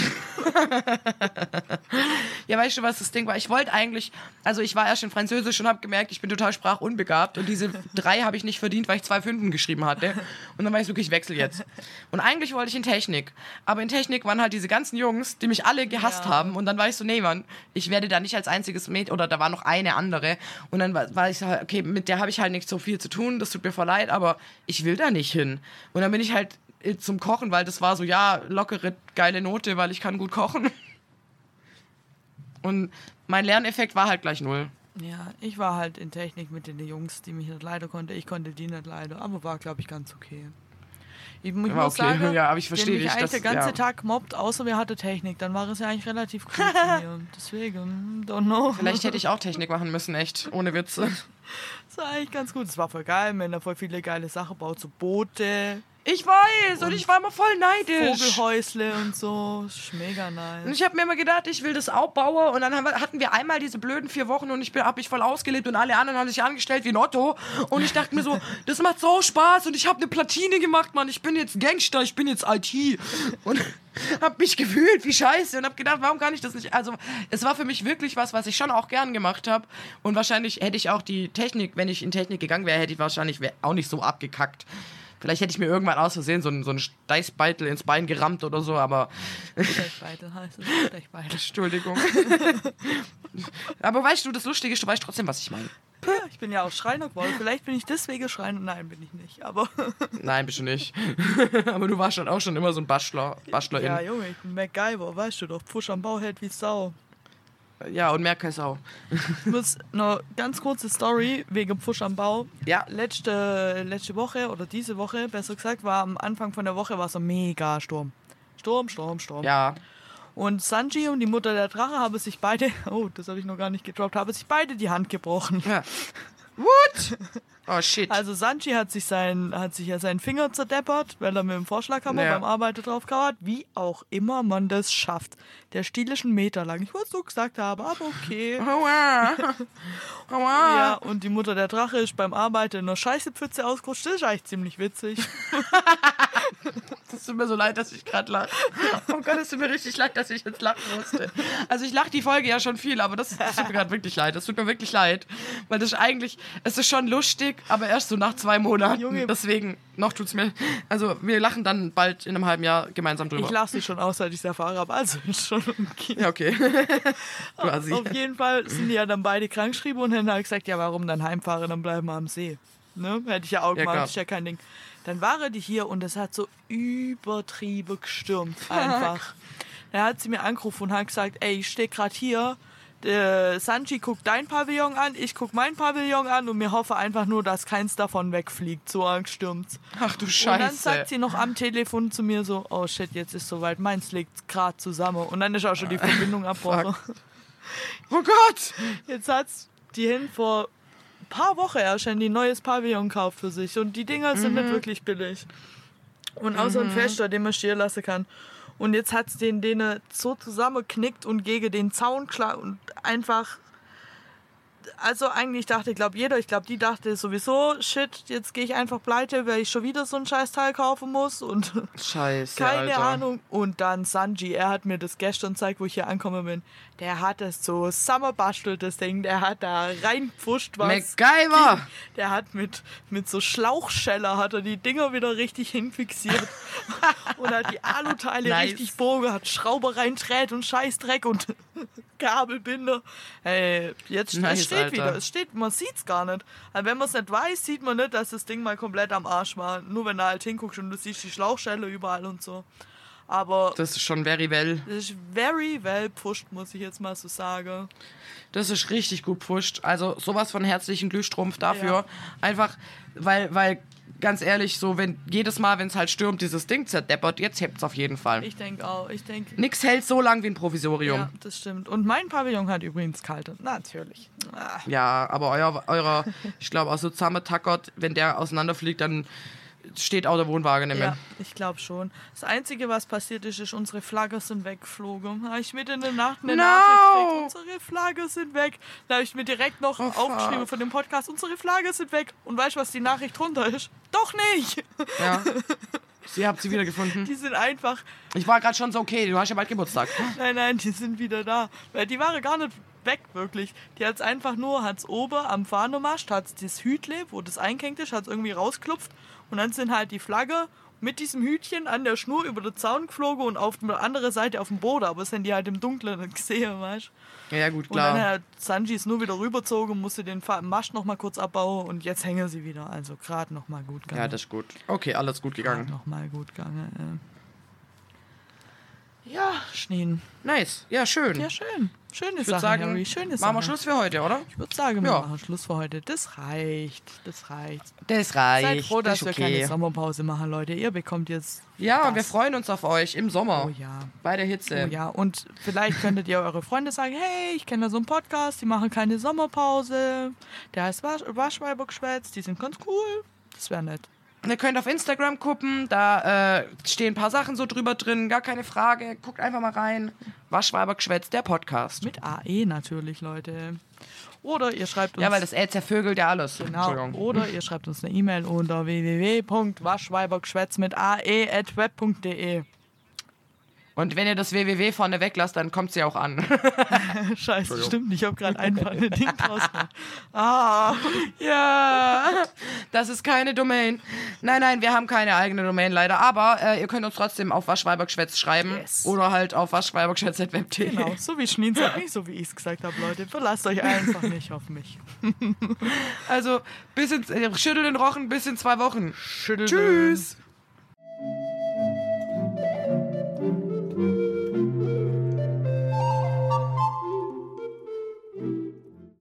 [SPEAKER 3] Ja, weißt du, was das Ding war? Ich wollte eigentlich, also ich war erst in Französisch und habe gemerkt, ich bin total sprachunbegabt und diese drei habe ich nicht verdient, weil ich zwei Fünfen geschrieben hatte. Und dann war ich so, okay, ich wechsle jetzt. Und eigentlich wollte ich in Technik. Aber in Technik waren halt diese ganzen Jungs, die mich alle gehasst
[SPEAKER 1] Ja.
[SPEAKER 3] haben. Und dann war ich so, nee, Mann, ich werde da nicht als einziges Mädchen, oder da war noch eine andere. Und dann war, war ich so, okay, mit der habe ich halt nicht so viel zu tun, das tut mir voll leid, aber ich will da nicht hin. Und dann bin ich halt zum Kochen, weil das war so, ja, lockere, geile Note, weil ich kann gut kochen. Und mein Lerneffekt war halt gleich null.
[SPEAKER 1] Ja, ich war halt in Technik mit den Jungs, die mich nicht leiden konnten. Ich konnte die nicht leiden, aber war, glaube ich, ganz okay. Ich, ich muss
[SPEAKER 3] Aber okay,
[SPEAKER 1] sagen,
[SPEAKER 3] ja, aber ich verstehe
[SPEAKER 1] mich
[SPEAKER 3] dich,
[SPEAKER 1] eigentlich
[SPEAKER 3] das-
[SPEAKER 1] der ganze
[SPEAKER 3] ja.
[SPEAKER 1] Tag mobbt, außer wir hatten Technik, dann war es ja eigentlich relativ cool zu mir. Deswegen, hm, don't know.
[SPEAKER 3] Vielleicht hätte ich auch Technik machen müssen, echt. Ohne Witze.
[SPEAKER 1] Das war eigentlich ganz gut. Es war voll geil, haben da voll viele geile Sachen gebaut, so Boote,
[SPEAKER 3] Ich weiß und ich war immer voll neidisch.
[SPEAKER 1] Vogelhäusle und so. Ist mega
[SPEAKER 3] Und
[SPEAKER 1] nice.
[SPEAKER 3] ich habe mir immer gedacht, ich will das auch bauen. Und dann wir, hatten wir einmal diese blöden vier Wochen und ich habe mich voll ausgelebt und alle anderen haben sich angestellt wie ein Otto. Und ich dachte mir so, das macht so Spaß und ich habe eine Platine gemacht, Mann. Ich bin jetzt Gangster, ich bin jetzt IT. Und habe mich gefühlt wie Scheiße und habe gedacht, warum kann ich das nicht? Also es war für mich wirklich was, was ich schon auch gern gemacht habe. Und wahrscheinlich hätte ich auch die Technik, wenn ich in Technik gegangen wäre, hätte ich wahrscheinlich wär auch nicht so abgekackt. Vielleicht hätte ich mir irgendwann aus Versehen so einen, so einen Steißbeitel ins Bein gerammt oder so, aber
[SPEAKER 1] Stechbeite heißt es. Stechbeite.
[SPEAKER 3] Entschuldigung. Aber weißt du, das Lustige ist, du weißt trotzdem, was ich meine.
[SPEAKER 1] Ich bin ja auch Schreiner geworden. Vielleicht bin ich deswegen Schreiner. Nein, bin ich nicht. Aber
[SPEAKER 3] Nein, bist du nicht. Aber du warst schon auch schon immer so ein Bastlerin.
[SPEAKER 1] ja,
[SPEAKER 3] Ja,
[SPEAKER 1] Junge, ich bin MacGyver, weißt du doch. Pfusch am Bau hält wie Sau.
[SPEAKER 3] Ja und mehr keine Sau.
[SPEAKER 1] Ich muss noch ganz kurze Story wegen Pfusch am Bau.
[SPEAKER 3] Ja.
[SPEAKER 1] Letzte, letzte Woche oder diese Woche, besser gesagt, war am Anfang von der Woche war so mega Sturm. Sturm, Sturm, Sturm.
[SPEAKER 3] Ja.
[SPEAKER 1] Und Sanji und die Mutter der Drache haben sich beide, oh, das habe ich noch gar nicht gedroppt, haben sich beide die Hand gebrochen.
[SPEAKER 3] ja. What? Oh shit.
[SPEAKER 1] Also Sanji hat sich, sein, hat sich ja seinen Finger zerdeppert, weil er mit dem Vorschlaghammer
[SPEAKER 3] Ja.
[SPEAKER 1] beim Arbeiten drauf hat. Wie auch immer man das schafft. Der Stiel ist einen Meter lang. Ich wollte es so gesagt haben, aber okay.
[SPEAKER 3] Aua. Aua.
[SPEAKER 1] Ja, und die Mutter der Drache ist beim Arbeiten in einer Scheißepfütze ausgerutscht. Das ist eigentlich ziemlich witzig.
[SPEAKER 3] Es tut mir so leid, dass ich gerade lache. Oh Gott, es tut mir richtig leid, dass ich jetzt lachen musste. Also ich lache die Folge ja schon viel, aber das, das tut mir gerade wirklich leid. Das tut mir wirklich leid. Weil das ist eigentlich, es ist schon lustig, aber erst so nach zwei Monaten.
[SPEAKER 1] Junge.
[SPEAKER 3] Deswegen, noch tut's mir. Also wir lachen dann bald in einem halben Jahr gemeinsam drüber.
[SPEAKER 1] Ich lasse sie schon aus, seit ich es erfahren habe. Also schon okay.
[SPEAKER 3] Ja, okay. Quasi.
[SPEAKER 1] Auf jeden Fall sind die ja dann beide krankgeschrieben und dann halt gesagt, ja, warum dann heimfahren, dann bleiben wir am See. Ne? Hätte ich ja auch
[SPEAKER 3] Ja,
[SPEAKER 1] gemacht, ist ja kein Ding. Dann waren die hier und es hat so übertrieben gestürmt, einfach. Da hat sie mir angerufen und hat gesagt, ey, ich stehe gerade hier, der Sanji guckt dein Pavillon an, ich guck mein Pavillon an und mir hoffe einfach nur, dass keins davon wegfliegt, so angestürmt.
[SPEAKER 3] Ach du
[SPEAKER 1] Und dann
[SPEAKER 3] Scheiße.
[SPEAKER 1] sagt sie noch am Telefon zu mir so, oh shit, jetzt ist soweit, meins liegt gerade zusammen. Und dann ist auch schon die Verbindung abbrochen.
[SPEAKER 3] oh Gott.
[SPEAKER 1] Jetzt hat's die hin vor ein paar Wochen erst ein neues Pavillon gekauft für sich. Und die Dinger sind nicht wirklich billig. Und außer ein Fester, den man stehen lassen kann. Und jetzt hat's den denen so zusammengeknickt und gegen den Zaun klar und einfach. Also eigentlich dachte, ich glaube jeder, ich glaube die dachte sowieso, shit, jetzt gehe ich einfach pleite, weil ich schon wieder so ein Scheißteil kaufen muss und
[SPEAKER 3] Scheiße,
[SPEAKER 1] keine
[SPEAKER 3] Alter.
[SPEAKER 1] Ahnung. Und dann Sanji, er hat mir das gestern gezeigt, wo ich hier angekommen bin. Der hat es so zusammenbastelt, das Ding. Der hat da reinpfuscht was.
[SPEAKER 3] MacGyver.
[SPEAKER 1] Der hat mit, mit so Schlauchscheller hat er die Dinger wieder richtig hinfixiert. und hat die Aluteile
[SPEAKER 3] Nice.
[SPEAKER 1] richtig bogen, hat Schrauber reinträht und Scheißdreck und Kabelbinder. Ey, jetzt
[SPEAKER 3] Nice,
[SPEAKER 1] es steht
[SPEAKER 3] Alter.
[SPEAKER 1] wieder. Es steht, man sieht's gar nicht. Also wenn man es nicht weiß, sieht man nicht, dass das Ding mal komplett am Arsch war. Nur wenn du halt hinguckst und du siehst die Schlauchschelle überall und so. Aber
[SPEAKER 3] Das ist schon very well.
[SPEAKER 1] das ist very well pusht, muss ich jetzt mal so sagen.
[SPEAKER 3] Das ist richtig gut pusht. Also sowas von herzlichen Glühstrumpf dafür.
[SPEAKER 1] Ja.
[SPEAKER 3] Einfach, weil, weil, ganz ehrlich, so, wenn jedes Mal, wenn es halt stürmt, dieses Ding zerdeppert, jetzt hebt es auf jeden Fall.
[SPEAKER 1] Ich denke auch. Ich denke.
[SPEAKER 3] Nix hält so lang wie ein Provisorium.
[SPEAKER 1] Ja, das stimmt. Und mein Pavillon hat übrigens kalte. Natürlich. Ah.
[SPEAKER 3] Ja, aber euer, eurer, ich glaube, auch so zusammentackert, wenn der auseinanderfliegt, dann steht auch der Wohnwagen nicht mehr.
[SPEAKER 1] Ja, ich glaube schon. Das Einzige, was passiert ist, ist, unsere Flagge sind weggeflogen. Habe ich mitten in der Nacht eine
[SPEAKER 3] No!
[SPEAKER 1] Nachricht gekriegt. Unsere Flagge sind weg. Da habe ich mir direkt noch
[SPEAKER 3] Oh,
[SPEAKER 1] aufgeschrieben
[SPEAKER 3] fuck.
[SPEAKER 1] von dem Podcast. Unsere Flagge sind weg. Und weißt du, was die Nachricht drunter ist? Doch nicht.
[SPEAKER 3] Ja. Sie habt sie wiedergefunden.
[SPEAKER 1] Die sind einfach
[SPEAKER 3] Ich war gerade schon so, okay, du hast ja bald Geburtstag.
[SPEAKER 1] Nein, nein, die sind wieder da. Weil die waren gar nicht weg, wirklich. Die hat's einfach nur, hat's oben am Fahnenmast, hat's das Hütle, wo das eingehängt ist, hat's irgendwie rausklopft. Und dann sind halt die Flagge mit diesem Hütchen an der Schnur über den Zaun geflogen und auf der anderen Seite auf dem Boden. Aber sind die halt im Dunkeln gesehen, weißt du?
[SPEAKER 3] Ja, gut,
[SPEAKER 1] Und dann
[SPEAKER 3] klar.
[SPEAKER 1] hat Sanji es nur wieder rüberzogen, musste den Mast noch mal kurz abbauen und jetzt hängen sie wieder. Also gerade noch mal gut gegangen.
[SPEAKER 3] Ja, das ist gut. Okay, alles gut gegangen.
[SPEAKER 1] noch mal gut gegangen. Ja, Schneen.
[SPEAKER 3] Nice. Ja, schön.
[SPEAKER 1] Ja, schön. Schöne
[SPEAKER 3] Ich
[SPEAKER 1] Sache,
[SPEAKER 3] würde sagen,
[SPEAKER 1] Harry. Schöne
[SPEAKER 3] machen
[SPEAKER 1] Sache.
[SPEAKER 3] wir Schluss für heute, oder?
[SPEAKER 1] Ich würde sagen, wir
[SPEAKER 3] Ja.
[SPEAKER 1] machen Schluss für heute. Das reicht. Das reicht.
[SPEAKER 3] Das reicht.
[SPEAKER 1] Seid froh, dass
[SPEAKER 3] ist
[SPEAKER 1] wir
[SPEAKER 3] okay.
[SPEAKER 1] keine Sommerpause machen, Leute. Ihr bekommt jetzt.
[SPEAKER 3] Ja, und wir
[SPEAKER 1] das.
[SPEAKER 3] freuen uns auf euch im Sommer.
[SPEAKER 1] Oh ja.
[SPEAKER 3] Bei der Hitze.
[SPEAKER 1] Oh ja, und vielleicht könntet ihr eure Freunde sagen, hey, ich kenne da so einen Podcast, die machen keine Sommerpause. Der heißt Wasch Waschweiber geschwätzt, die sind ganz cool. Das wäre nett.
[SPEAKER 3] Ihr könnt auf Instagram gucken, da äh, stehen ein paar Sachen so drüber drin, gar keine Frage. Guckt einfach mal rein. Waschweiber geschwätzt, der Podcast.
[SPEAKER 1] Mit AE natürlich, Leute. Oder ihr schreibt uns.
[SPEAKER 3] Ja, weil das Ä zervögelt ja alles.
[SPEAKER 1] Genau.
[SPEAKER 3] Entschuldigung.
[SPEAKER 1] Oder ihr schreibt uns eine E-Mail unter www.waschweibergeschwätz mit ae.web.de.
[SPEAKER 3] Und wenn ihr das www vorne weglasst, dann kommt sie auch an.
[SPEAKER 1] Scheiße, stimmt nicht. Ich habe gerade einfach ein Ding draus gemacht. Ah,
[SPEAKER 3] ja, das ist keine Domain. Nein, nein, wir haben keine eigene Domain leider. Aber äh, ihr könnt uns trotzdem auf Waschweibergeschwätz schreiben.
[SPEAKER 1] Yes.
[SPEAKER 3] Oder halt auf waschweibergeschwätz.web.de.
[SPEAKER 1] genau. So wie Schneen sagt, nicht so wie ich es gesagt habe, Leute. Verlasst euch einfach nicht auf mich.
[SPEAKER 3] Also, bis in, äh, schüttel den Rochen bis in zwei Wochen.
[SPEAKER 1] Schüttelt
[SPEAKER 3] Tschüss.